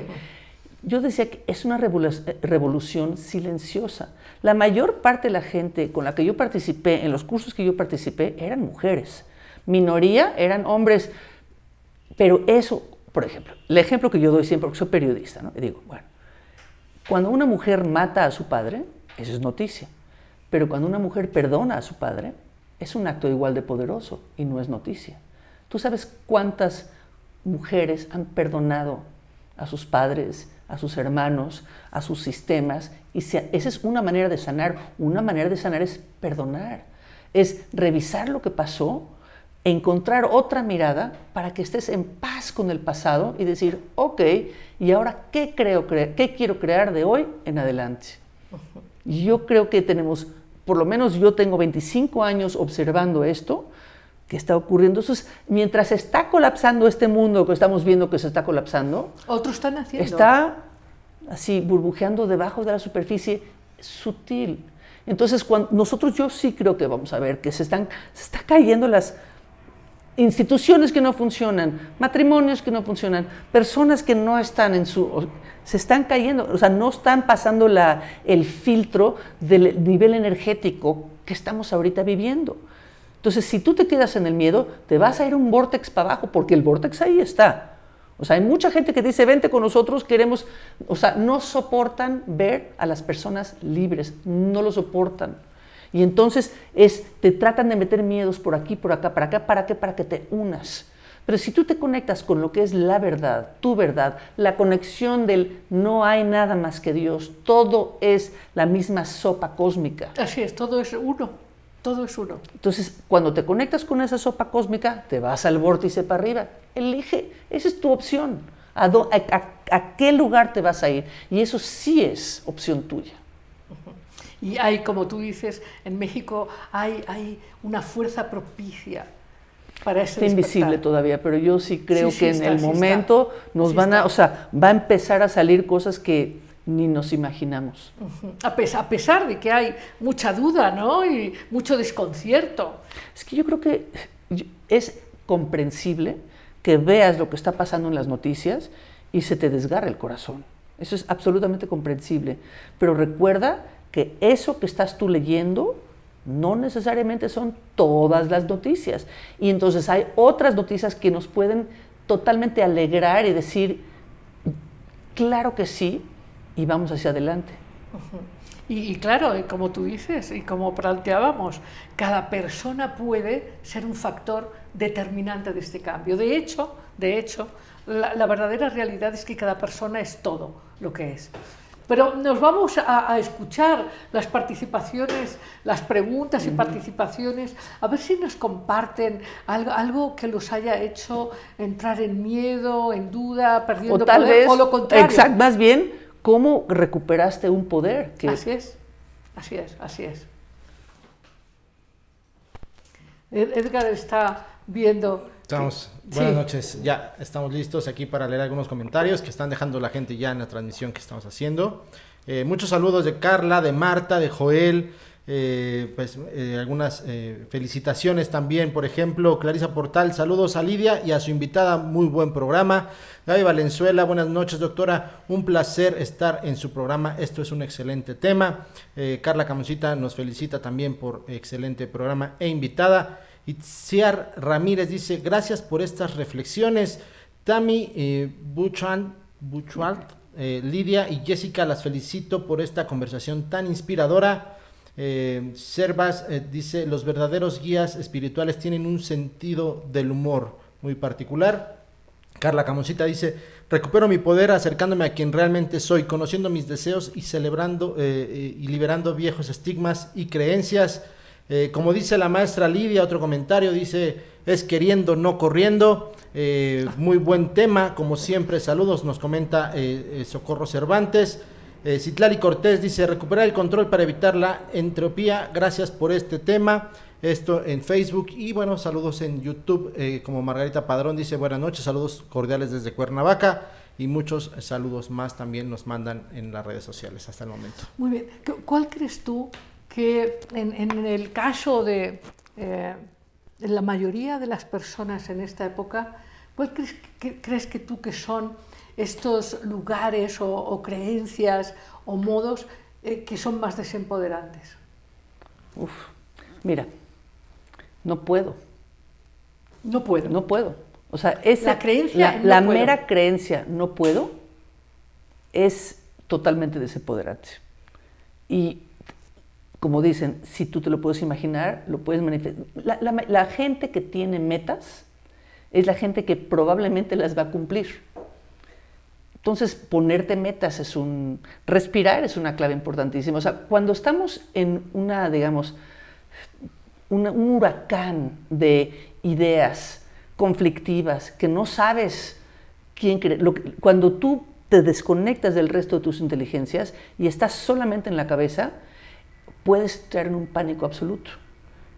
Yo decía que es una revolución silenciosa. La mayor parte de la gente con la que yo participé, en los cursos que yo participé, eran mujeres. Minoría eran hombres. Pero eso, por ejemplo, el ejemplo que yo doy siempre, porque soy periodista, ¿no? Y digo, bueno, cuando una mujer mata a su padre, eso es noticia. Pero cuando una mujer perdona a su padre, es un acto igual de poderoso y no es noticia. ¿Tú sabes cuántas mujeres han perdonado a sus padres, a sus hermanos, a sus sistemas. Y esa es una manera de sanar. Una manera de sanar es perdonar, es revisar lo que pasó, encontrar otra mirada para que estés en paz con el pasado y decir, ok, ¿y ahora qué, creo, qué quiero crear de hoy en adelante? Yo creo que tenemos, por lo menos yo tengo 25 años observando esto, que está ocurriendo. Entonces, mientras está colapsando este mundo que estamos viendo que se está colapsando, otros están haciendo. Está así burbujeando debajo de la superficie sutil. Entonces, cuando nosotros yo sí creo que vamos a ver que se están se está cayendo las instituciones que no funcionan, matrimonios que no funcionan, personas que no están en su se están cayendo, o sea, no están pasando la, el filtro del nivel energético que estamos ahorita viviendo. Entonces, si tú te quedas en el miedo, te vas a ir un vortex para abajo, porque el vortex ahí está. O sea, hay mucha gente que dice, vente con nosotros, queremos, o sea, no soportan ver a las personas libres, no lo soportan. Y entonces es, te tratan de meter miedos por aquí, por acá, para acá, ¿para qué? Para que te unas. Pero si tú te conectas con lo que es la verdad, tu verdad, la conexión del no hay nada más que Dios, todo es la misma sopa cósmica. Así es, todo es uno. Todo es uno. Entonces, cuando te conectas con esa sopa cósmica, te vas al vórtice para arriba. Elige, esa es tu opción. ¿A, a, qué lugar te vas a ir? Y eso sí es opción tuya. Y hay, como tú dices, en México hay, hay una fuerza propicia para ese Está invisible todavía, pero yo sí creo que en el momento nos van a, o sea, va a empezar a salir cosas que ni nos imaginamos. a, pesar, de que hay mucha duda ¿no? y mucho desconcierto. Es que yo creo que es comprensible que veas lo que está pasando en las noticias y se te desgarre el corazón. Eso es absolutamente comprensible. Pero recuerda que eso que estás tú leyendo no necesariamente son todas las noticias. Y entonces hay otras noticias que nos pueden totalmente alegrar y decir, claro que sí, y vamos hacia adelante. y, claro, como tú dices y como planteábamos, cada persona puede ser un factor determinante de este cambio. De hecho, de hecho, la, verdadera realidad es que cada persona es todo lo que es. Pero nos vamos a, escuchar las participaciones, las preguntas y participaciones, a ver si nos comparten algo, algo, que los haya hecho entrar en miedo, en duda, perdiendo o tal poder, vez, o lo contrario. Exacto, más bien cómo recuperaste un poder. Que... Así es, así es, así es. Edgar está viendo. Estamos, que- buenas sí. noches, ya estamos listos aquí para leer algunos comentarios que están dejando la gente ya en la transmisión que estamos haciendo. Eh, muchos saludos de Carla, de Marta, de Joel, eh, pues eh, algunas eh, felicitaciones también, por ejemplo, Clarisa Portal, saludos a Lidia y a su invitada, muy buen programa. Gaby Valenzuela, buenas noches doctora, un placer estar en su programa, esto es un excelente tema. Eh, Carla Camoncita nos felicita también por excelente programa e invitada. Itziar Ramírez dice, gracias por estas reflexiones. Tami Buchan, Buchwald, eh, Lidia y Jessica, las felicito por esta conversación tan inspiradora. Eh, Servas eh, dice, los verdaderos guías espirituales tienen un sentido del humor muy particular. Carla Camoncita dice, recupero mi poder acercándome a quien realmente soy, conociendo mis deseos y celebrando eh, eh, y liberando viejos estigmas y creencias. Como dice la maestra Lidia, otro comentario dice, es queriendo, no corriendo. Muy buen tema, como siempre, saludos, nos comenta Socorro Cervantes. Eh, Citlali Cortés dice, recuperar el control para evitar la entropía, gracias por este tema. Esto en Facebook y bueno, saludos en YouTube, eh, como Margarita Padrón dice, buenas noches, saludos cordiales desde Cuernavaca y muchos saludos más también nos mandan en las redes sociales hasta el momento. Muy bien. ¿Cu- ¿Cuál crees tú que en, el caso de eh, la mayoría de las personas en esta época, cuál crees que tú que son estos lugares o, o creencias o modos eh, que son más desempoderantes? Uf, mira, no puedo, No puedo. no puedo. O sea, esa, La creencia, la, no la puedo. mera creencia no puedo es totalmente desempoderante. Y como dicen, si tú te lo puedes imaginar, lo puedes manifestar. La, la- la gente que tiene metas es la gente que probablemente las va a cumplir. Entonces, ponerte metas es un... Respirar es una clave importantísima. O sea, cuando estamos en una, digamos, un huracán de ideas conflictivas que no sabes quién cree. Lo cuando tú te desconectas del resto de tus inteligencias y estás solamente en la cabeza, puedes entrar en un pánico absoluto.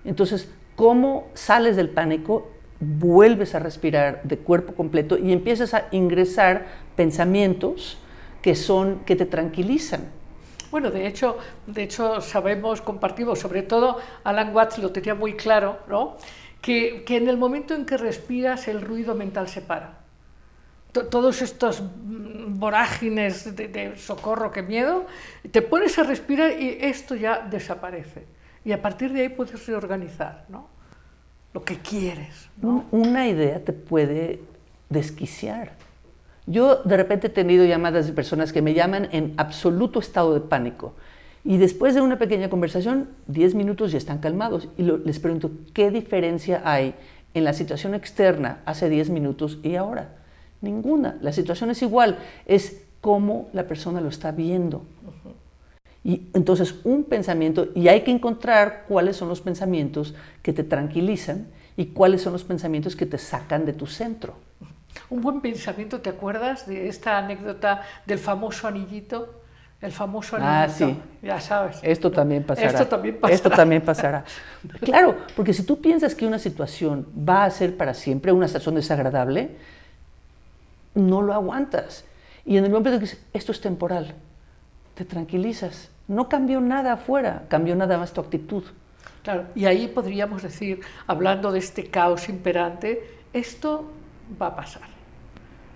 Entonces, ¿cómo sales del pánico? Vuelves a respirar de cuerpo completo y empiezas a ingresar pensamientos que son que te tranquilizan. Bueno, de hecho, de hecho sabemos, compartimos, sobre todo Alan Watts lo tenía muy claro, ¿no? que, que en el momento en que respiras el ruido mental se para. To- Todos estos vorágines de, de socorro, que miedo, te pones a respirar y esto ya desaparece. Y a partir de ahí puedes reorganizar ¿no? lo que quieres. ¿no? Un- Una idea te puede desquiciar. Yo de repente he tenido llamadas de personas que me llaman en absoluto estado de pánico. Y después de una pequeña conversación, 10 minutos ya están calmados. Y lo- les pregunto, ¿qué diferencia hay en la situación externa hace 10 minutos y ahora? Ninguna. La situación es igual. Es cómo la persona lo está viendo. Y entonces un pensamiento, y hay que encontrar cuáles son los pensamientos que te tranquilizan y cuáles son los pensamientos que te sacan de tu centro. Un buen pensamiento, ¿te acuerdas de esta anécdota del famoso anillito? El famoso Ah, anillito. sí. Ya sabes. Esto también pasará. Esto también pasará. Esto también pasará. Claro, porque si tú piensas que una situación va a ser para siempre, una situación desagradable, no lo aguantas. Y en el momento en que dices, esto es temporal, te tranquilizas. No cambió nada afuera, cambió nada más tu actitud. Claro, y ahí podríamos decir, hablando de este caos imperante, esto va a pasar.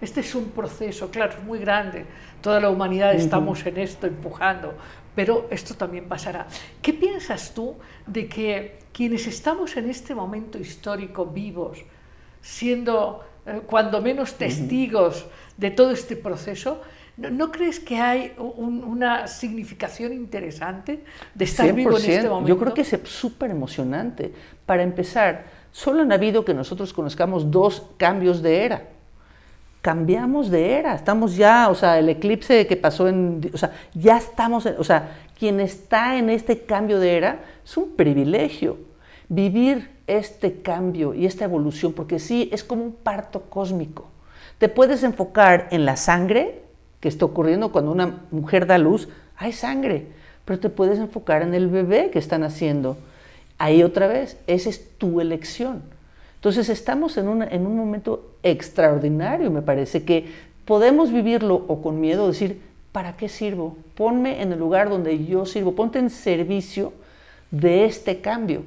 Este es un proceso, claro, es muy grande. Toda la humanidad estamos en esto empujando, pero esto también pasará. ¿Qué piensas tú de que quienes estamos en este momento histórico vivos, siendo eh, cuando menos testigos de todo este proceso, ¿no, no crees que hay un- una significación interesante de estar vivo en este 100%. momento? Yo creo que es súper emocionante. Para empezar, solo han habido que nosotros conozcamos dos cambios de era. Cambiamos de era, estamos ya, o sea, el eclipse que pasó en, o sea, ya estamos, en- o sea, quien está en este cambio de era es un privilegio. Vivir este cambio y esta evolución, porque sí, es como un parto cósmico. Te puedes enfocar en la sangre que está ocurriendo cuando una mujer da luz, hay sangre, pero te puedes enfocar en el bebé que están haciendo. Ahí otra vez, esa es tu elección. Entonces estamos en, una- en un momento extraordinario, me parece, que podemos vivirlo o con miedo, decir, ¿para qué sirvo? Ponme en el lugar donde yo sirvo, ponte en servicio de este cambio.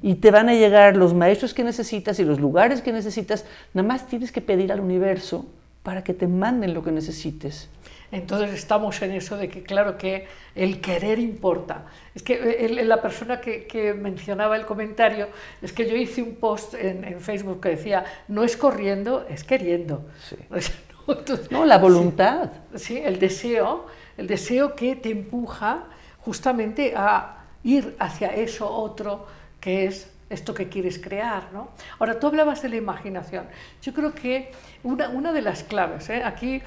Y te van a llegar los maestros que necesitas y los lugares que necesitas. Nada más tienes que pedir al universo para que te manden lo que necesites. Entonces estamos en eso de que claro que el querer importa. Es que eh, el- la persona que, que mencionaba el comentario, es que yo hice un post en, en Facebook que decía, no es corriendo, es queriendo. Sí. No, Entonces, No, la voluntad. Sí, el deseo, el deseo que te empuja justamente a ir hacia eso otro que es esto que quieres crear. ¿no? Ahora, tú hablabas de la imaginación. Yo creo que una, una de las claves, ¿eh? aquí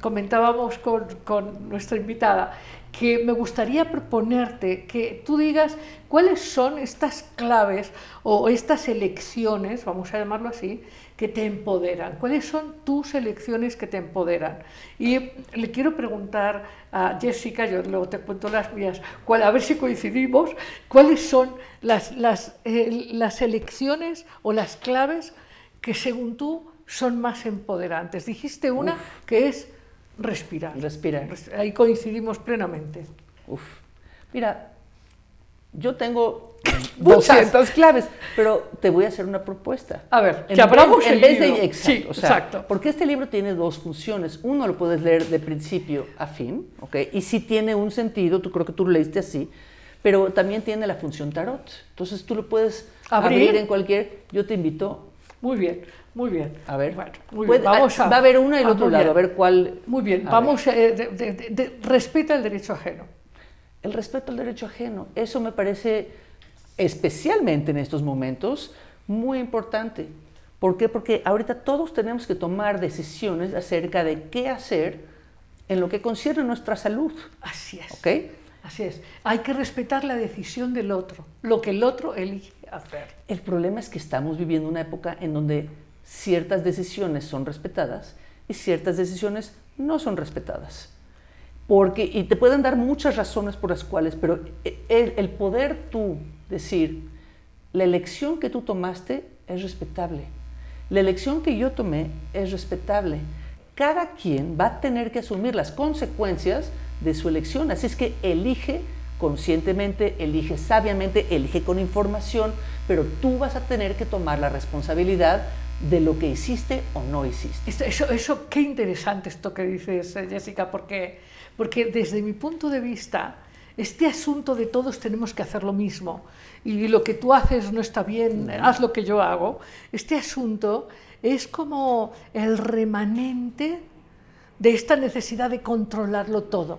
comentábamos con, con nuestra invitada, que me gustaría proponerte que tú digas cuáles son estas claves o estas elecciones, vamos a llamarlo así, que te empoderan. ¿Cuáles son tus elecciones que te empoderan? Y le quiero preguntar a Jessica, yo luego te cuento las mías, cuál, a ver si coincidimos, cuáles son las, las, eh, las elecciones o las claves que según tú son más empoderantes. Dijiste una que es respirar. Respirar. Res- Ahí coincidimos plenamente. Uf. Mira, yo tengo Muchas. 200 claves, pero te voy a hacer una propuesta. A ver, En que abramos vez- en el vez libro. de exacto, Sí, o sea, exacto. Porque este libro tiene dos funciones. Uno lo puedes leer de principio a fin, ¿ok? Y sí tiene un sentido, tú creo que tú lo leíste así, pero también tiene la función tarot. Entonces tú lo puedes ¿Abrir? abrir, en cualquier. Yo te invito Muy bien, muy bien. a ver. Bueno, muy bien. Vamos a, va a haber una y el ah, otro lado, bien. a ver cuál. Muy bien, a vamos, eh, de- de- de- de- respeta el derecho ajeno. El respeto al derecho ajeno, eso me parece, especialmente en estos momentos, muy importante. ¿Por qué? Porque ahorita todos tenemos que tomar decisiones acerca de qué hacer en lo que concierne nuestra salud. Así es. ¿Ok? Así es. Hay que respetar la decisión del otro, lo que el otro elige hacer. El problema es que estamos viviendo una época en donde ciertas decisiones son respetadas y ciertas decisiones no son respetadas. Porque, y te pueden dar muchas razones por las cuales, pero el, el poder tú decir, la elección que tú tomaste es respetable, la elección que yo tomé es respetable. Cada quien va a tener que asumir las consecuencias de su elección, así es que elige conscientemente, elige sabiamente, elige con información, pero tú vas a tener que tomar la responsabilidad de lo que hiciste o no hiciste. Eso, eso, qué interesante esto que dices, eh, Jessica, porque, porque desde mi punto de vista, este asunto de todos tenemos que hacer lo mismo. Y lo que tú haces no está bien, haz lo que yo hago, este asunto es como el remanente de esta necesidad de controlarlo todo.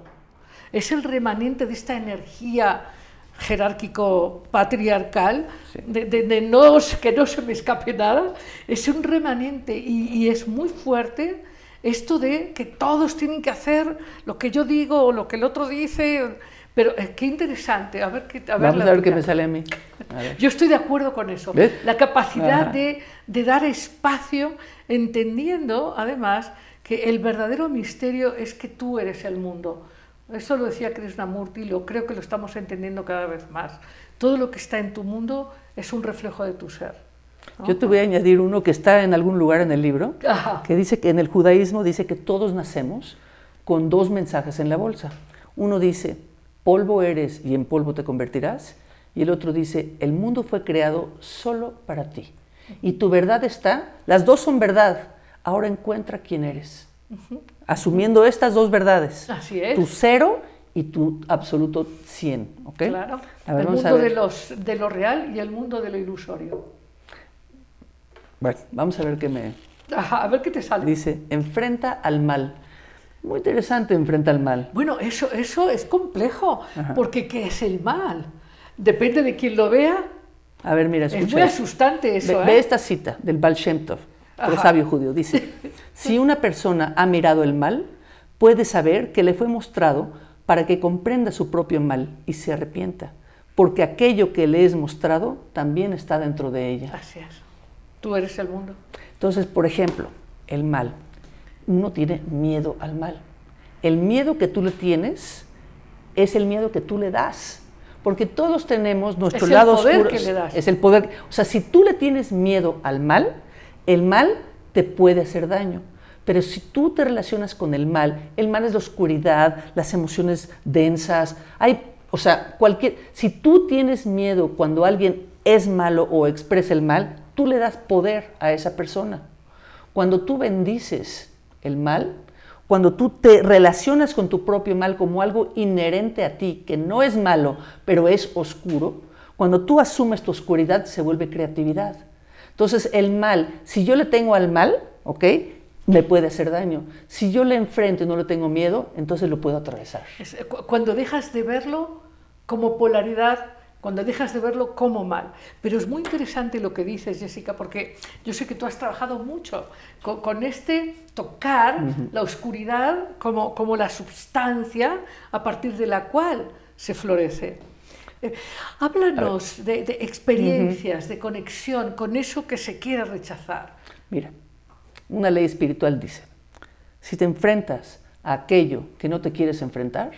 Es el remanente de esta energía jerárquico patriarcal, de, de- de no, que no se me escape nada, es un remanente y, y es muy fuerte esto de que todos tienen que hacer lo que yo digo o lo que el otro dice, pero eh, qué interesante, a ver, qué, a ver, Vamos la a ver qué me sale a mí. A ver. Yo estoy de acuerdo con eso. ¿Ves? La capacidad de, de dar espacio, entendiendo además que el verdadero misterio es que tú eres el mundo. Eso lo decía Krishnamurti y lo creo que lo estamos entendiendo cada vez más. Todo lo que está en tu mundo es un reflejo de tu ser. Yo te voy a añadir uno que está en algún lugar en el libro, Ajá. que dice que en el judaísmo dice que todos nacemos con dos mensajes en la bolsa. Uno dice, polvo eres y en polvo te convertirás, y el otro dice, el mundo fue creado solo para ti. Y tu verdad está, las dos son verdad, ahora encuentra quién eres. Asumiendo estas dos verdades, Así es. tu cero y tu absoluto 100. ¿ok? Claro. Ver, el mundo de, ver. los, de lo real y el mundo de lo ilusorio. Bueno, vamos a ver qué me, Ajá, a ver qué te sale. Dice, enfrenta al mal. Muy interesante, enfrenta al mal. Bueno, eso, eso es complejo, porque ¿qué es el mal? Depende de quién lo vea. A ver, mira, Es escucha. muy esto. asustante eso, ve, ¿eh? ve esta cita del Baal Shem Tov, Ajá. sabio judío. Dice, si una persona ha mirado el mal, puede saber que le fue mostrado para que comprenda su propio mal y se arrepienta, porque aquello que le es mostrado también está dentro de ella. Así es. Tú eres el mundo. Entonces, por ejemplo, el mal. Uno tiene miedo al mal. El miedo que tú le tienes es el miedo que tú le das. Porque todos tenemos nuestro Es el lado poder oscuro. que le das. Es el poder. O sea, si tú le tienes miedo al mal, el mal te puede hacer daño. Pero si tú te relacionas con el mal, el mal es la oscuridad, las emociones densas. Hay, o sea, cualquier. Si tú tienes miedo cuando alguien es malo o expresa el mal, tú le das poder a esa persona. Cuando tú bendices el mal, cuando tú te relacionas con tu propio mal como algo inherente a ti, que no es malo, pero es oscuro, cuando tú asumes tu oscuridad se vuelve creatividad. Entonces el mal, si yo le tengo al mal, ¿ok? Me puede hacer daño. Si yo le enfrento y no le tengo miedo, entonces lo puedo atravesar. Es, eh, cu- Cuando dejas de verlo como polaridad, cuando dejas de verlo como mal. Pero es muy interesante lo que dices, Jessica, porque yo sé que tú has trabajado mucho con, con este tocar la oscuridad como, como la substancia a partir de la cual se florece. Eh, háblanos de, de experiencias, de conexión con eso que se quiere rechazar. Mira, una ley espiritual dice, si te enfrentas a aquello que no te quieres enfrentar,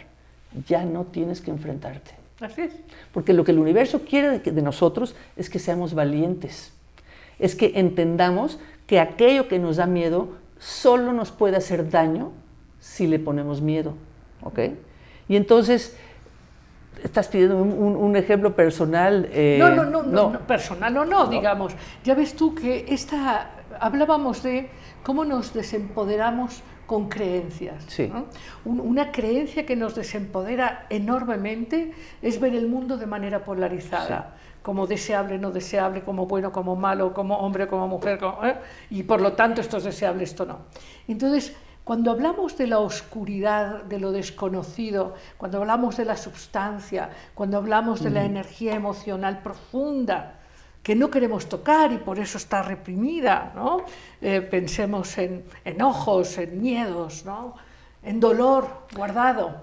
ya no tienes que enfrentarte. Así es. Porque lo que el universo quiere de, nosotros es que seamos valientes, es que entendamos que aquello que nos da miedo solo nos puede hacer daño si le ponemos miedo, ¿ok? Y entonces, estás pidiendo un, un- un ejemplo personal. eh, No, no, no, no, no, personal, no, no, digamos. Ya ves tú que esta, hablábamos de cómo nos desempoderamos con creencias. Sí. Una creencia que nos desempodera enormemente es ver el mundo de manera polarizada. Como deseable, no deseable, como bueno, como malo, como hombre, como mujer, como- ¿eh? y por lo tanto esto es deseable, esto no. Entonces, cuando hablamos de la oscuridad, de lo desconocido, cuando hablamos de la substancia, cuando hablamos de la energía emocional profunda, que no queremos tocar y por eso está reprimida, ¿no? Eh, pensemos en enojos, en miedos, ¿no? En dolor guardado.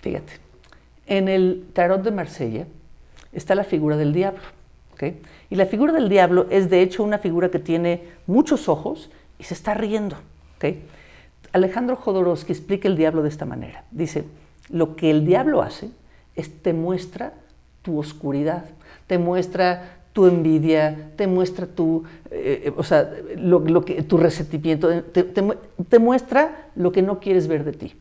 Fíjate, en el tarot de Marsella está la figura del diablo. ¿ok? Y la figura del diablo es de hecho una figura que tiene muchos ojos y se está riendo. ¿ok? Alejandro Jodorowsky explica el diablo de esta manera. Dice, lo que el diablo hace es te muestra tu oscuridad, te muestra tu envidia, te muestra tu, eh, o sea, lo, lo que, tu resentimiento, te- te mu- te muestra lo que no quieres ver de ti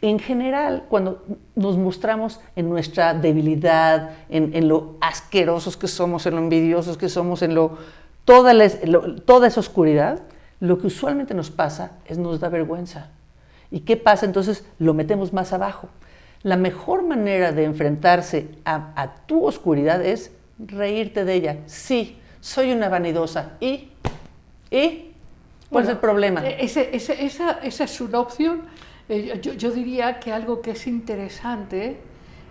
en general, cuando nos mostramos en nuestra debilidad, en, en lo asquerosos que somos, en lo envidiosos que somos, en lo toda, la- toda esa oscuridad, lo que usualmente nos pasa es nos da vergüenza. ¿Y qué pasa? Entonces lo metemos más abajo. La mejor manera de enfrentarse a tu oscuridad es reírte de ella. Sí, soy una vanidosa. ¿Y? ¿Y? ¿Cuál es el problema? Ese- ese- esa, esa es una opción. Eh, yo, yo diría que algo que es interesante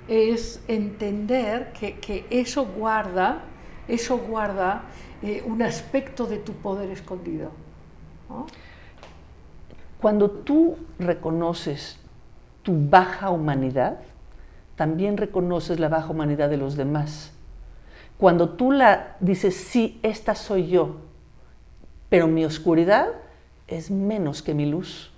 es entender que, que eso guarda, eso guarda eh, un aspecto de tu poder escondido. ¿no? Cuando tú reconoces tu baja humanidad, también reconoces la baja humanidad de los demás. Cuando tú la dices, sí, esta soy yo, pero mi oscuridad es menos que mi luz.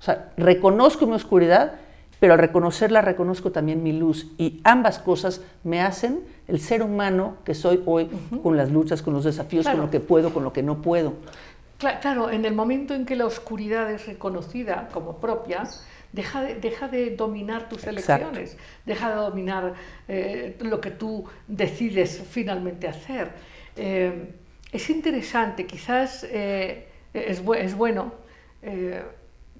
O sea, reconozco mi oscuridad, pero al reconocerla reconozco también mi luz. Y ambas cosas me hacen el ser humano que soy hoy, con las luchas, con los desafíos, Claro. con lo que puedo, con lo que no puedo. Cla- Claro, en el momento en que la oscuridad es reconocida como propia, deja de, deja de dominar tus Exacto. elecciones, deja de dominar eh, lo que tú decides finalmente hacer. Eh, es interesante, quizás eh, es, bu- es bueno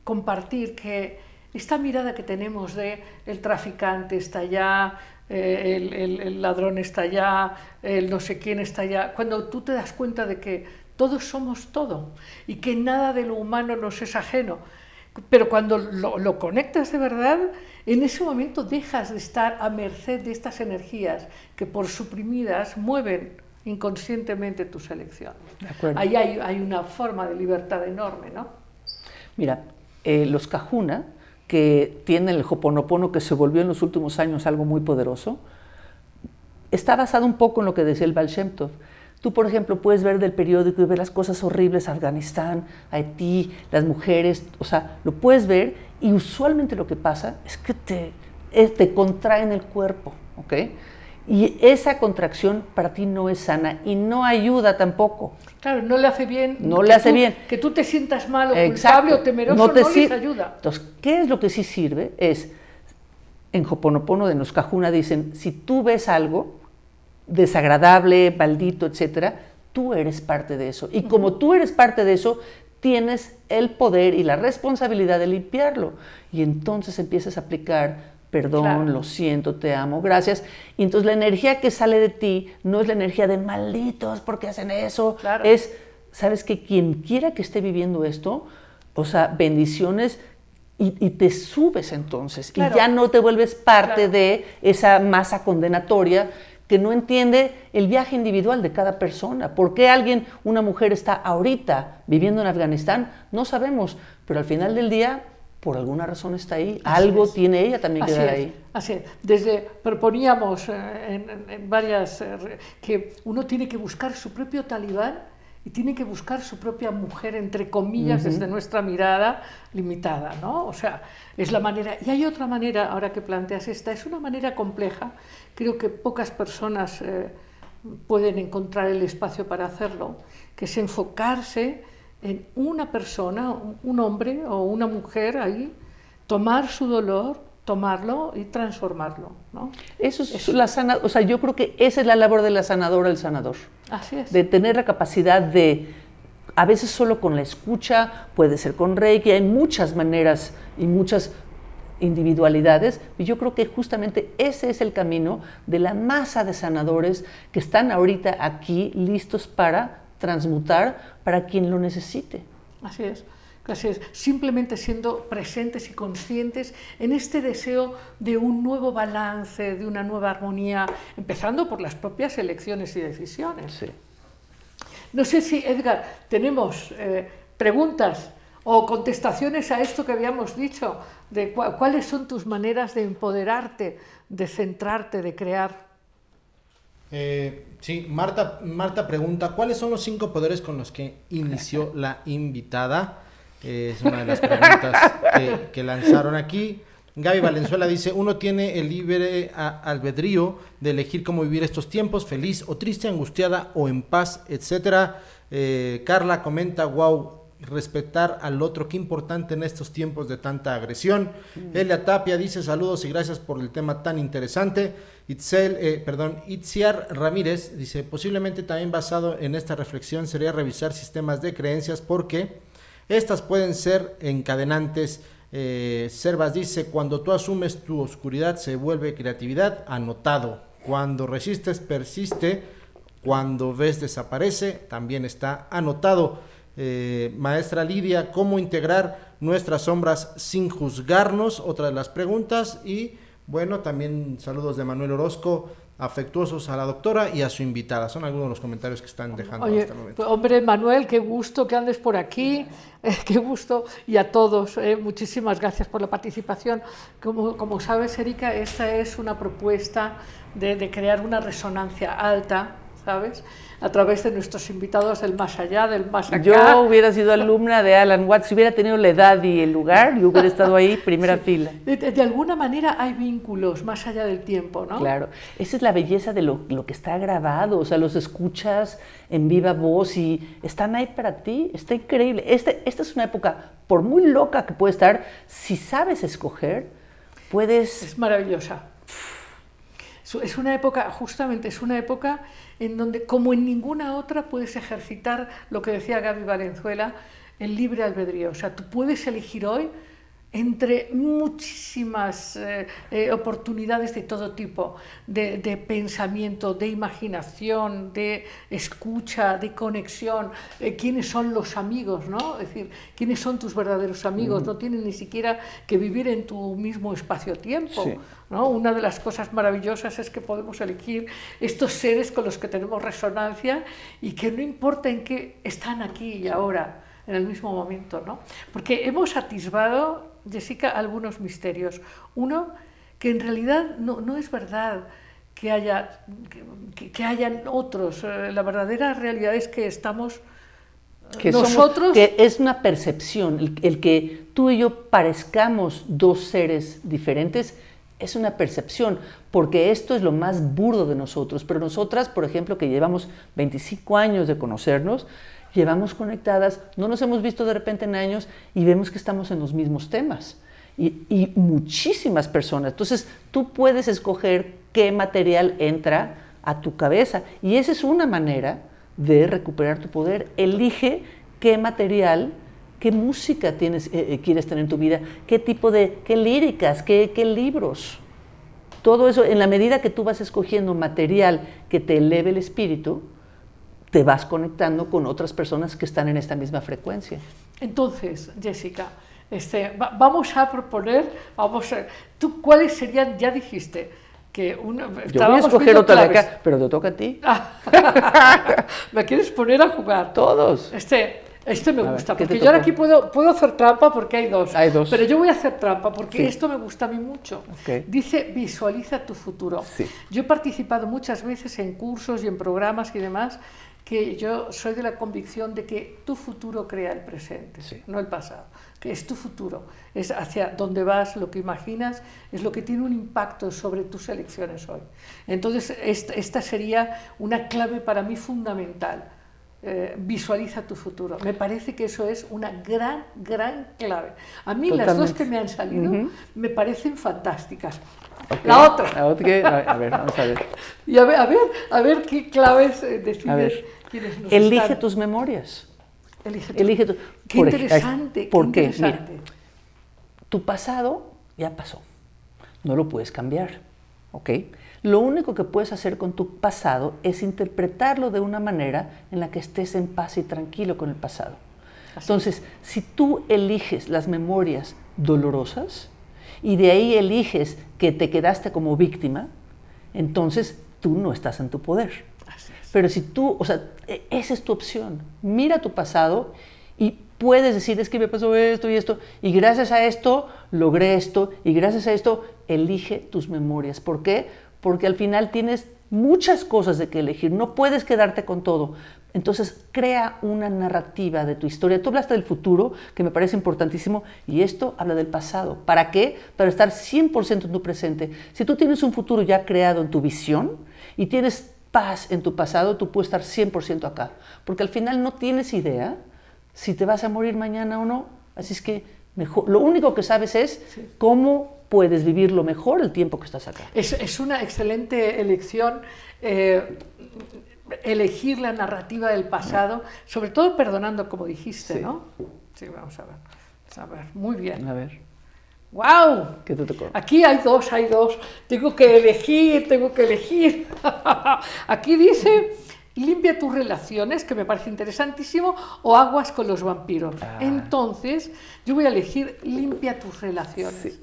compartir que esta mirada que tenemos de el traficante está allá, el, el- el ladrón está allá, el no sé quién está allá, cuando tú te das cuenta de que todos somos todo y que nada de lo humano nos es ajeno, pero cuando lo, lo conectas de verdad, en ese momento dejas de estar a merced de estas energías que por suprimidas mueven inconscientemente tus elecciones. Ahí hay, hay una forma de libertad enorme, ¿no? Mira, eh, los Cajuna, que tienen el Hoponopono que se volvió en los últimos años algo muy poderoso, está basado un poco en lo que decía el Baal Shem Tov. Tú, por ejemplo, puedes ver del periódico y ver las cosas horribles, Afganistán, Haití, las mujeres, o sea, lo puedes ver y usualmente lo que pasa es que te, eh, te contraen el cuerpo, ¿ok? Y esa contracción para ti no es sana y no ayuda tampoco. Claro, no le hace bien. No le hace tú- bien. Que tú te sientas mal o Exacto. culpable o temeroso, no, te les sir- ayuda. Entonces, ¿qué es lo que sí sirve? Es, en Hoponopono de Nos Cajuna dicen, si tú ves algo desagradable, maldito, etcétera, tú eres parte de eso. Y como tú eres parte de eso, tienes el poder y la responsabilidad de limpiarlo. Y entonces empiezas a aplicar perdón, Claro. lo siento, te amo, gracias. Y entonces la energía que sale de ti no es la energía de malditos porque hacen eso, Claro. es, sabes que quien quiera que esté viviendo esto, o sea, bendiciones y, y te subes entonces Claro. y ya no te vuelves parte de esa masa condenatoria que no entiende el viaje individual de cada persona. ¿Por qué alguien, una mujer está ahorita viviendo en Afganistán? No sabemos, pero al final del día, por alguna razón está ahí. Así Algo es. tiene ella también que dar ahí. así es. Desde proponíamos eh, en, varias eh, que uno tiene que buscar su propio talibán y tiene que buscar su propia mujer, entre comillas, desde nuestra mirada limitada, ¿no? O sea, es la manera. Y hay otra manera, ahora que planteas esta, es una manera compleja. Creo que pocas personas eh, pueden encontrar el espacio para hacerlo, que es enfocarse en una persona, un- hombre o una mujer ahí, tomar su dolor, tomarlo y transformarlo, ¿no? Eso es la sana, o sea, yo creo que esa es la labor de la sanadora, el sanador. Así es. de tener la capacidad de, a veces solo con la escucha, puede ser con Reiki, hay muchas maneras y muchas individualidades, y yo creo que justamente ese es el camino de la masa de sanadores que están ahorita aquí listos para transmutar para quien lo necesite. Así es. Así es. Simplemente siendo presentes y conscientes en este deseo de un nuevo balance, de una nueva armonía, empezando por las propias elecciones y decisiones. Sí. No sé si, Edgar, tenemos eh, preguntas o contestaciones a esto que habíamos dicho, de cuáles son tus maneras de empoderarte, de centrarte, de crear. Eh, sí, Marta, Marta pregunta, ¿cuáles son los cinco poderes con los que inició la invitada? Eh, es una de las preguntas que, que lanzaron aquí. Gaby Valenzuela dice, uno tiene el libre albedrío de elegir cómo vivir estos tiempos, feliz o triste, angustiada o en paz, etcétera. Eh, Carla comenta, wow, respetar al otro, qué importante en estos tiempos de tanta agresión. Elia Tapia dice saludos y gracias por el tema tan interesante. Itzel, eh, perdón, Itziar Ramírez dice posiblemente también basado en esta reflexión sería revisar sistemas de creencias porque estas pueden ser encadenantes. Eh, Servas dice cuando tú asumes tu oscuridad se vuelve creatividad. Anotado. Cuando resistes persiste. Cuando ves desaparece también está anotado. Eh, maestra Lidia, ¿cómo integrar nuestras sombras sin juzgarnos? Otra de las preguntas. Y bueno, también saludos de Manuel Orozco, afectuosos a la doctora y a su invitada. Son algunos de los comentarios que están dejando Oye, hasta el momento. pues, hombre, Manuel, qué gusto que andes por aquí, eh, qué gusto, y a todos, eh, muchísimas gracias por la participación. Como, como sabes, Erika, esta es una propuesta de, de crear una resonancia alta, ¿sabes? A través de nuestros invitados del más allá, del más acá. Yo hubiera sido alumna de Alan Watts, si hubiera tenido la edad y el lugar, yo hubiera estado ahí, primera fila. De, de- alguna manera hay vínculos más allá del tiempo, ¿no? Claro, esa es la belleza de lo, lo que está grabado, o sea, los escuchas en viva voz y están ahí para ti, está increíble. Este, esta es una época, por muy loca que puede estar, si sabes escoger, puedes... Es maravillosa. Es una época, justamente, es una época en donde, como en ninguna otra, puedes ejercitar lo que decía Gaby Valenzuela, el libre albedrío. O sea, tú puedes elegir hoy entre muchísimas eh, eh, oportunidades de todo tipo, de, de pensamiento, de imaginación, de escucha, de conexión, eh, quiénes son los amigos, ¿no? Es decir, quiénes son tus verdaderos amigos, no tienen ni siquiera que vivir en tu mismo espacio-tiempo. Sí. ¿no? Una de las cosas maravillosas es que podemos elegir estos seres con los que tenemos resonancia y que no importa en qué están aquí y ahora, en el mismo momento, ¿no? Porque hemos atisbado, Jessica, algunos misterios. Uno, que en realidad no, no es verdad que, haya, que, que hayan otros. Eh, La verdadera realidad es que estamos que somos- nosotros... que es una percepción, el, el que tú y yo parezcamos dos seres diferentes, es una percepción, porque esto es lo más burdo de nosotros. Pero nosotras, por ejemplo, que llevamos 25 años de conocernos, llevamos conectadas, no nos hemos visto de repente en años y vemos que estamos en los mismos temas. Y, y muchísimas personas. Entonces, tú puedes escoger qué material entra a tu cabeza. Y esa es una manera de recuperar tu poder. Elige qué material qué música tienes, eh, eh, quieres tener en tu vida, qué tipo de, qué líricas, qué, qué libros. Todo eso, en la medida que tú vas escogiendo material que te eleve el espíritu, te vas conectando con otras personas que están en esta misma frecuencia. Entonces, Jessica, este, va- vamos a proponer, vamos a, ¿tú cuáles serían, ya dijiste, que una, Yo voy a escoger otra de acá, pero te toca a ti. ¿Me quieres poner a jugar? Todos. Este, este me A gusta, ¿qué te porque yo ahora aquí puedo, puedo hacer trampa porque hay dos. Hay dos. Pero yo voy a hacer trampa porque Sí. esto me gusta a mí mucho. Dice, visualiza tu futuro. Sí. Yo he participado muchas veces en cursos y en programas y demás que yo soy de la convicción de que tu futuro crea el presente, Sí. no el pasado, que es tu futuro, es hacia dónde vas, lo que imaginas, es lo que tiene un impacto sobre tus elecciones hoy. Entonces, esta, sería una clave para mí fundamental. Eh, visualiza tu futuro. Me parece que eso es una gran, gran clave. A mí las dos que me han salido me parecen fantásticas. La otra. La otra que- a ver, vamos a ver. Y a ver, a ver, a ver qué claves eh, decides Elige tus memorias. Elige tu- Elige tu- Qué por ej- interesante, ¿por qué interesante. Tu pasado ya pasó. No lo puedes cambiar. ¿Ok? Lo único que puedes hacer con tu pasado es interpretarlo de una manera en la que estés en paz y tranquilo con el pasado. Entonces, si tú eliges las memorias dolorosas y de ahí eliges que te quedaste como víctima, entonces tú no estás en tu poder. Pero si tú, o sea, e- esa es tu opción. Mira tu pasado y puedes decir, es que me pasó esto y esto, y gracias a esto logré esto, y gracias a esto elige tus memorias. ¿Por qué? Porque al final tienes muchas cosas de que elegir, no puedes quedarte con todo. Entonces, crea una narrativa de tu historia. Tú hablaste del futuro, que me parece importantísimo, y esto habla del pasado. ¿Para qué? Para estar 100% en tu presente. Si tú tienes un futuro ya creado en tu visión y tienes paz en tu pasado, tú puedes estar 100% acá. Porque al final no tienes idea si te vas a morir mañana o no. Así es que mejor, lo único que sabes es cómo puedes vivir lo mejor el tiempo que estás acá. Es, es una excelente elección eh, elegir la narrativa del pasado, sobre todo perdonando, como dijiste, Sí. ¿no? Sí, vamos a ver. A ver, muy bien. A ver, ¡Wow! ¿qué te tocó? Aquí hay dos, hay dos. Tengo que elegir, tengo que elegir. Aquí dice, limpia tus relaciones, que me parece interesantísimo, o aguas con los vampiros. Ah. Entonces, yo voy a elegir, limpia tus relaciones. Sí.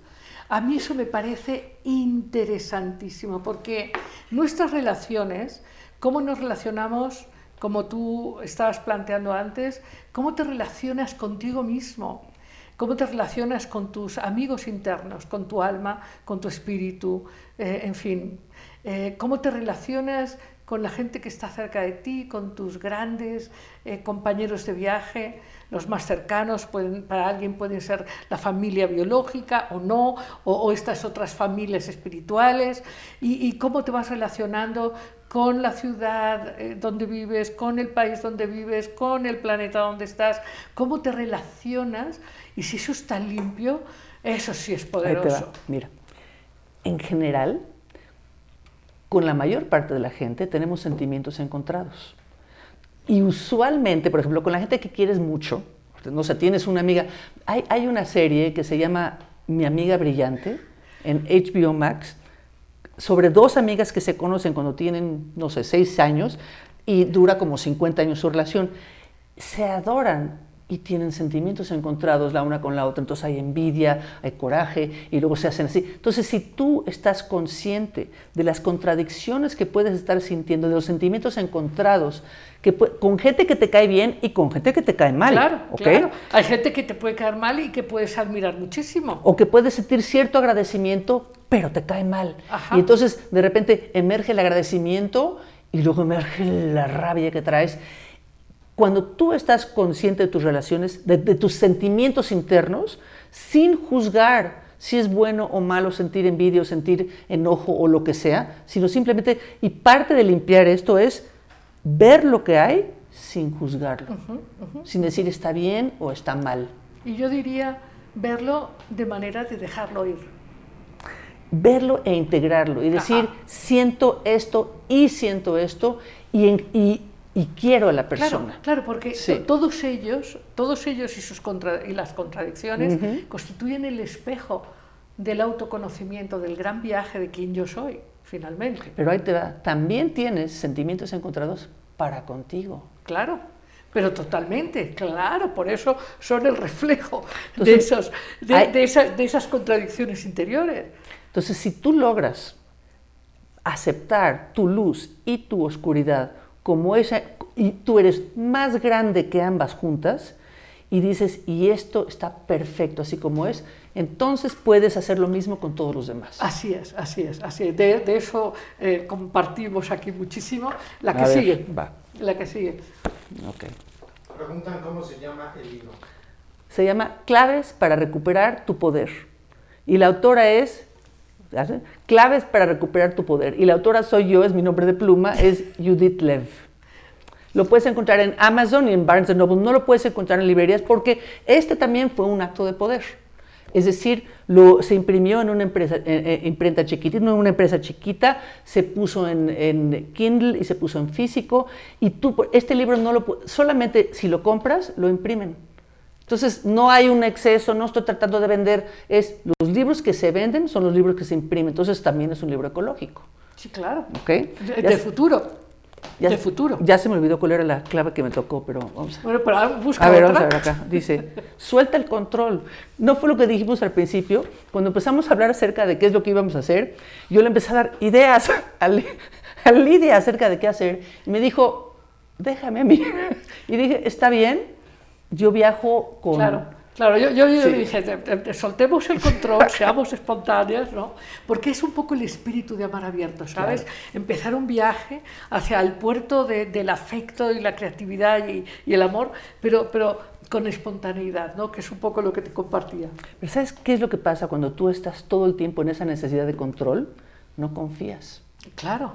A mí eso me parece interesantísimo, porque nuestras relaciones, cómo nos relacionamos, como tú estabas planteando antes, cómo te relacionas contigo mismo, cómo te relacionas con tus amigos internos, con tu alma, con tu espíritu, eh, en fin, eh, cómo te relacionas con la gente que está cerca de ti, con tus grandes eh, compañeros de viaje, los más cercanos, pueden, para alguien pueden ser la familia biológica o no, o, o estas otras familias espirituales, y, y cómo te vas relacionando con la ciudad eh, donde vives, con el país donde vives, con el planeta donde estás, cómo te relacionas, y si eso está limpio, eso sí es poderoso. Mira, en general, con la mayor parte de la gente tenemos sentimientos encontrados. Y usualmente, por ejemplo, con la gente que quieres mucho, no sé, tienes una amiga, hay, hay una serie que se llama Mi amiga brillante en HBO Max sobre dos amigas que se conocen cuando tienen, no sé, seis años y dura como 50 años su relación. Se adoran y tienen sentimientos encontrados la una con la otra. Entonces hay envidia, hay coraje y luego se hacen así. Entonces si tú estás consciente de las contradicciones que puedes estar sintiendo, de los sentimientos encontrados, que con gente que te cae bien y con gente que te cae mal. Claro, ¿ok? claro. Hay gente que te puede caer mal y que puedes admirar muchísimo. o que puedes sentir cierto agradecimiento, pero te cae mal. Ajá. Y entonces de repente emerge el agradecimiento y luego emerge la rabia que traes. Cuando tú estás consciente de tus relaciones, de, de tus sentimientos internos, sin juzgar si es bueno o malo sentir envidia o sentir enojo o lo que sea, sino simplemente, y parte de limpiar esto es ver lo que hay sin juzgarlo, sin decir está bien o está mal. Y yo diría verlo de manera de dejarlo ir. Verlo e integrarlo y decir, Ajá. siento esto y siento esto y, en- y- y quiero a la persona. Claro, claro, porque Sí. todos ellos, todos ellos y sus contra- y las contradicciones constituyen el espejo del autoconocimiento, del gran viaje de quien yo soy, finalmente. Pero ahí te va, también tienes sentimientos encontrados para contigo. Claro, pero totalmente, claro, por eso son el reflejo de, esos, de, hay- de esas, de esas contradicciones interiores. Entonces, si tú logras aceptar tu luz y tu oscuridad como esa, y tú eres más grande que ambas juntas, y dices, y esto está perfecto así como es, entonces puedes hacer lo mismo con todos los demás. Así es, así es, así es. De, de eso eh, compartimos aquí muchísimo. La que ver, sigue, va. la que sigue. Ok. Preguntan cómo se llama el libro. Se llama Claves para recuperar tu poder. Y la autora es Claves para recuperar tu poder. Y la autora soy yo, es mi nombre de pluma, es Judith Lev. Lo puedes encontrar en Amazon y en Barnes Noble. No lo puedes encontrar en librerías porque este también fue un acto de poder. Es decir, lo, se imprimió en una empresa, eh, eh, imprenta chiquitita, en una empresa chiquita, se puso en, en Kindle y se puso en físico. Y tú, este libro no lo solamente si lo compras, lo imprimen. Entonces, no hay un exceso, no estoy tratando de vender, es los libros que se venden son los libros que se imprimen. Entonces, también es un libro ecológico. Sí, claro. ¿ok? De, futuro. ya- de futuro. Ya se me olvidó cuál era la clave que me tocó, pero vamos a Bueno, pero ahora busca a ver, otra. vamos a ver acá. Dice, suelta el control. No fue lo que dijimos al principio. Cuando empezamos a hablar acerca de qué es lo que íbamos a hacer, yo le empecé a dar ideas a, a Lidia acerca de qué hacer. Y me dijo, déjame a mí. Y dije, está bien, yo viajo con... Claro, claro, yo, yo, yo Sí. dije, de- de- de- soltemos el control, seamos espontáneas, ¿no? Porque es un poco el espíritu de amar abierto, ¿sabes? Empezar un viaje hacia el puerto de- del afecto y la creatividad y, y el amor, pero, pero con espontaneidad, ¿no? Que es un poco lo que te compartía. Pero ¿sabes qué es lo que pasa cuando tú estás todo el tiempo en esa necesidad de control? No confías. Claro,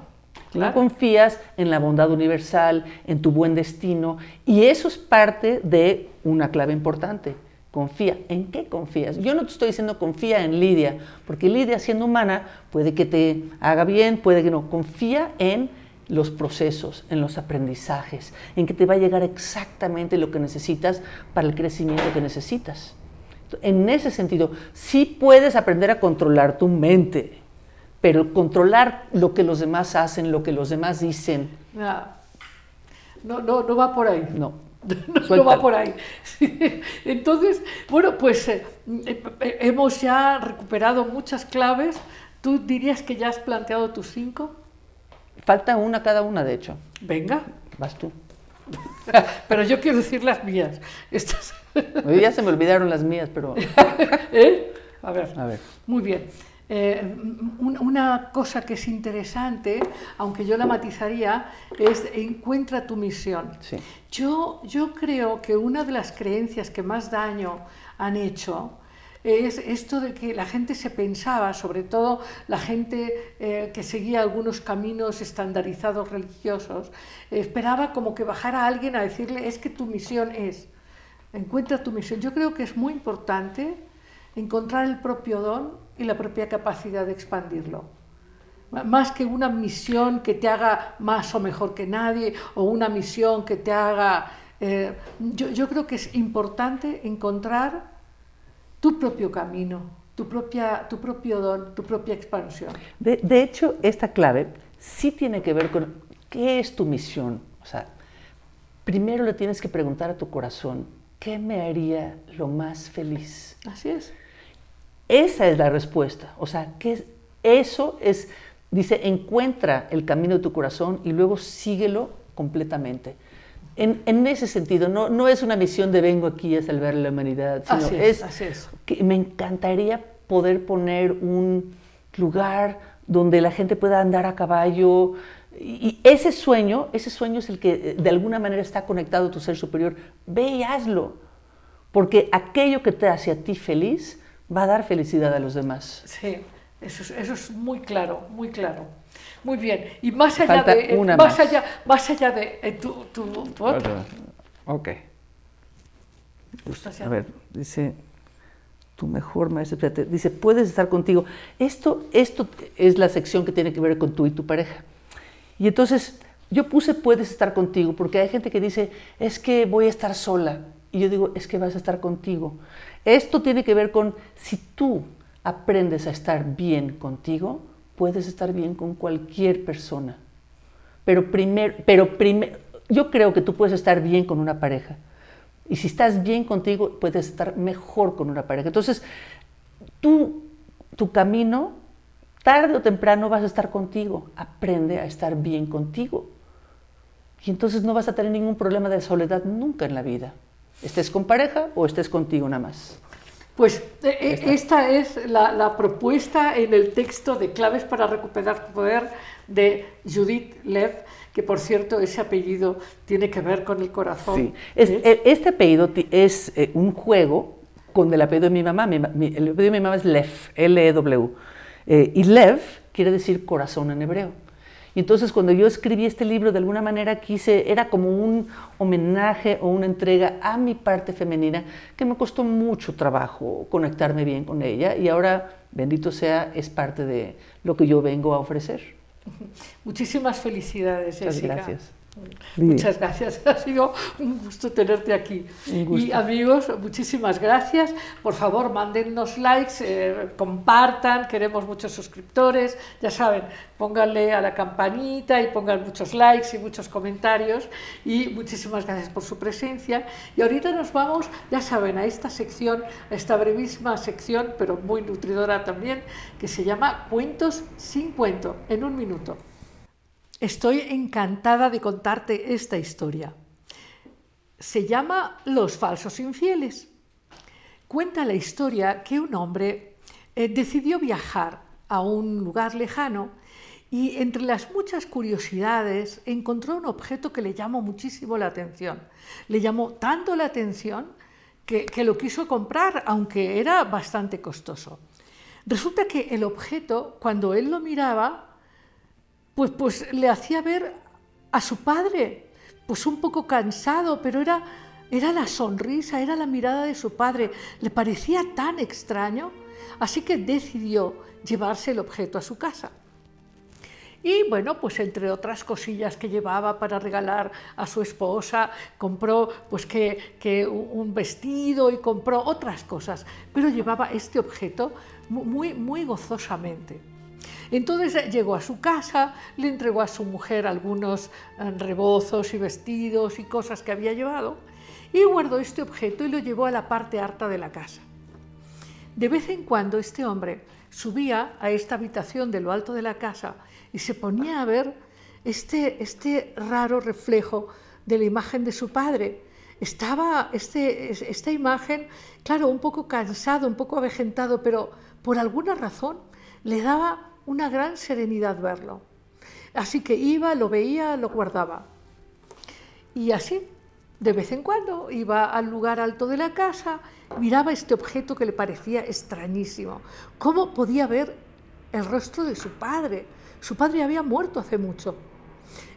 No claro. confías en la bondad universal, en tu buen destino, y eso es parte de una clave importante. Confía. ¿En qué confías? Yo no te estoy diciendo confía en Lidia, porque Lidia, siendo humana, puede que te haga bien, puede que no. Confía en los procesos, en los aprendizajes, en que te va a llegar exactamente lo que necesitas para el crecimiento que necesitas. En ese sentido, sí puedes aprender a controlar tu mente, pero controlar lo que los demás hacen, lo que los demás dicen, No, no, no va por ahí. no. No, no va por ahí. Entonces, bueno, pues eh, eh, hemos ya recuperado muchas claves. ¿Tú dirías que ya has planteado tus cinco? Falta una cada una, de hecho. Venga, Vas tú. pero yo quiero decir las mías. Estas, ya se me olvidaron las mías, pero... ¿eh? A ver. A ver. Muy bien. Eh, un- una cosa que es interesante, aunque yo la matizaría, es encuentra tu misión. Sí. Yo, yo creo que una de las creencias que más daño han hecho es esto de que la gente se pensaba, sobre todo la gente eh, que seguía algunos caminos estandarizados religiosos, esperaba como que bajara alguien a decirle, es que tu misión es, encuentra tu misión. Yo creo que es muy importante encontrar el propio don y la propia capacidad de expandirlo. Más que una misión que te haga más o mejor que nadie o una misión que te haga... eh, yo, yo creo que es importante encontrar tu propio camino, tu, propia, tu propio don, tu propia expansión. De, de hecho, esta clave sí tiene que ver con qué es tu misión. O sea, primero le tienes que preguntar a tu corazón, ¿qué me haría lo más feliz? Así es. Esa es la respuesta. O sea, que es- eso es, dice, encuentra el camino de tu corazón y luego síguelo completamente. En, en ese sentido, no, no es una misión de vengo aquí a salvar a la humanidad, sino Así es, es, así es. que me encantaría poder poner un lugar donde la gente pueda andar a caballo. Y, y ese sueño, ese sueño es el que eh, de alguna manera está conectado a tu ser superior. Ve y hazlo. Porque aquello que te hace a ti feliz va a dar felicidad a los demás. Sí, eso es, eso es muy claro, muy claro. Muy bien. Y más allá Falta de. eh, una más, más. allá, más allá de. eh, tu, tu, tu otra. Ok. Allá. A ver, dice, tu mejor maestro, espérate, dice, puedes estar contigo. Esto, esto es la sección que tiene que ver con tú y tu pareja. Y entonces, yo puse puedes estar contigo porque hay gente que dice, es que voy a estar sola. Y yo digo, es que vas a estar contigo. Esto tiene que ver con, si tú aprendes a estar bien contigo, puedes estar bien con cualquier persona. Pero primero, pero primero, yo creo que tú puedes estar bien con una pareja. Y si estás bien contigo, puedes estar mejor con una pareja. Entonces, tú, tu camino, tarde o temprano vas a estar contigo. Aprende a estar bien contigo. Y entonces no vas a tener ningún problema de soledad nunca en la vida. Estés con pareja o estés contigo nada más. Pues eh, eh, esta es la, la propuesta en el texto de Claves para recuperar tu poder de Judith Lev, que por cierto ese apellido tiene que ver con el corazón. Sí. Es- ¿eh? este apellido es eh, un juego con el apellido de mi mamá. Mi mi- el apellido de mi mamá es Lev, L-E-W. Y Lev quiere decir corazón en hebreo. Y entonces cuando yo escribí este libro, de alguna manera quise, era como un homenaje o una entrega a mi parte femenina, que me costó mucho trabajo conectarme bien con ella. Y ahora, bendito sea, es parte de lo que yo vengo a ofrecer. Muchísimas felicidades, Muchas Jessica. gracias. Muchas gracias, ha sido un gusto tenerte aquí. Gusto. Y amigos, muchísimas gracias. Por favor, mándennos likes, eh, compartan, queremos muchos suscriptores. Ya saben, pónganle a la campanita y pongan muchos likes y muchos comentarios. Y muchísimas gracias por su presencia. Y ahorita nos vamos, ya saben, a esta sección, a esta brevísima sección, pero muy nutridora también, que se llama Cuentos sin cuento, en un minuto. Estoy encantada de contarte esta historia. Se llama Los falsos infieles. Cuenta la historia que un hombre eh, decidió viajar a un lugar lejano y entre las muchas curiosidades encontró un objeto que le llamó muchísimo la atención. Le llamó tanto la atención que, que lo quiso comprar, aunque era bastante costoso. Resulta que el objeto, cuando él lo miraba, pues, pues le hacía ver a su padre, pues un poco cansado, pero era, era la sonrisa, era la mirada de su padre. Le parecía tan extraño, así que decidió llevarse el objeto a su casa. Y bueno, pues entre otras cosillas que llevaba para regalar a su esposa, compró pues que, que un vestido y compró otras cosas, pero llevaba este objeto muy, muy gozosamente. Entonces llegó a su casa, le entregó a su mujer algunos eh, rebozos y vestidos y cosas que había llevado y guardó este objeto y lo llevó a la parte alta de la casa. De vez en cuando este hombre subía a esta habitación de lo alto de la casa y se ponía a ver este, este raro reflejo de la imagen de su padre. Estaba este, esta imagen, claro, un poco cansado, un poco avejentado, pero por alguna razón le daba una gran serenidad verlo. Así que iba, lo veía, lo guardaba. Y así, de vez en cuando, iba al lugar alto de la casa, miraba este objeto que le parecía extrañísimo. ¿Cómo podía ver el rostro de su padre? Su padre había muerto hace mucho.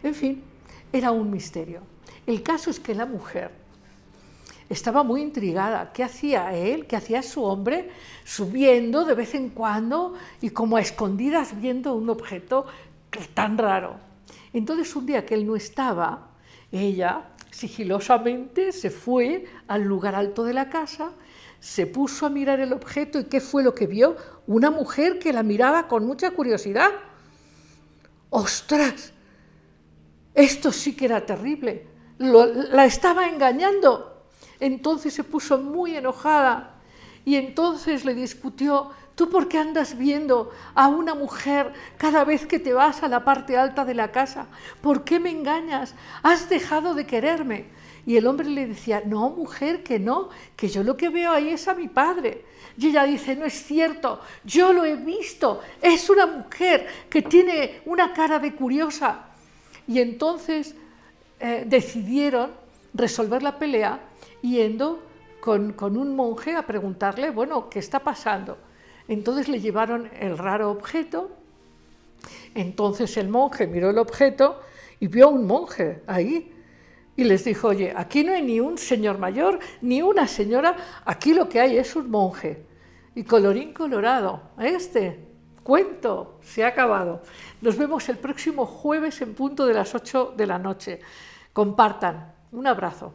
En fin, era un misterio. El caso es que la mujer estaba muy intrigada. ¿Qué hacía él? ¿Qué hacía su hombre? Subiendo de vez en cuando y como a escondidas viendo un objeto tan raro. Entonces un día que él no estaba, ella sigilosamente se fue al lugar alto de la casa, se puso a mirar el objeto y ¿qué fue lo que vio? Una mujer que la miraba con mucha curiosidad. ¡Ostras! Esto sí que era terrible. La estaba engañando. Entonces se puso muy enojada y entonces le discutió, ¿tú por qué andas viendo a una mujer cada vez que te vas a la parte alta de la casa? ¿Por qué me engañas? ¿Has dejado de quererme? Y el hombre le decía, no, mujer, que no, que yo lo que veo ahí es a mi padre. Y ella dice, no es cierto, yo lo he visto, es una mujer que tiene una cara de curiosa. Y entonces eh, decidieron resolver la pelea yendo con, con un monje a preguntarle, bueno, ¿qué está pasando? Entonces le llevaron el raro objeto. Entonces el monje miró el objeto y vio a un monje ahí. Y les dijo, oye, aquí no hay ni un señor mayor, ni una señora, aquí lo que hay es un monje. Y colorín colorado, este cuento se ha acabado. Nos vemos el próximo jueves en punto de las 8 de la noche. Compartan. Un abrazo.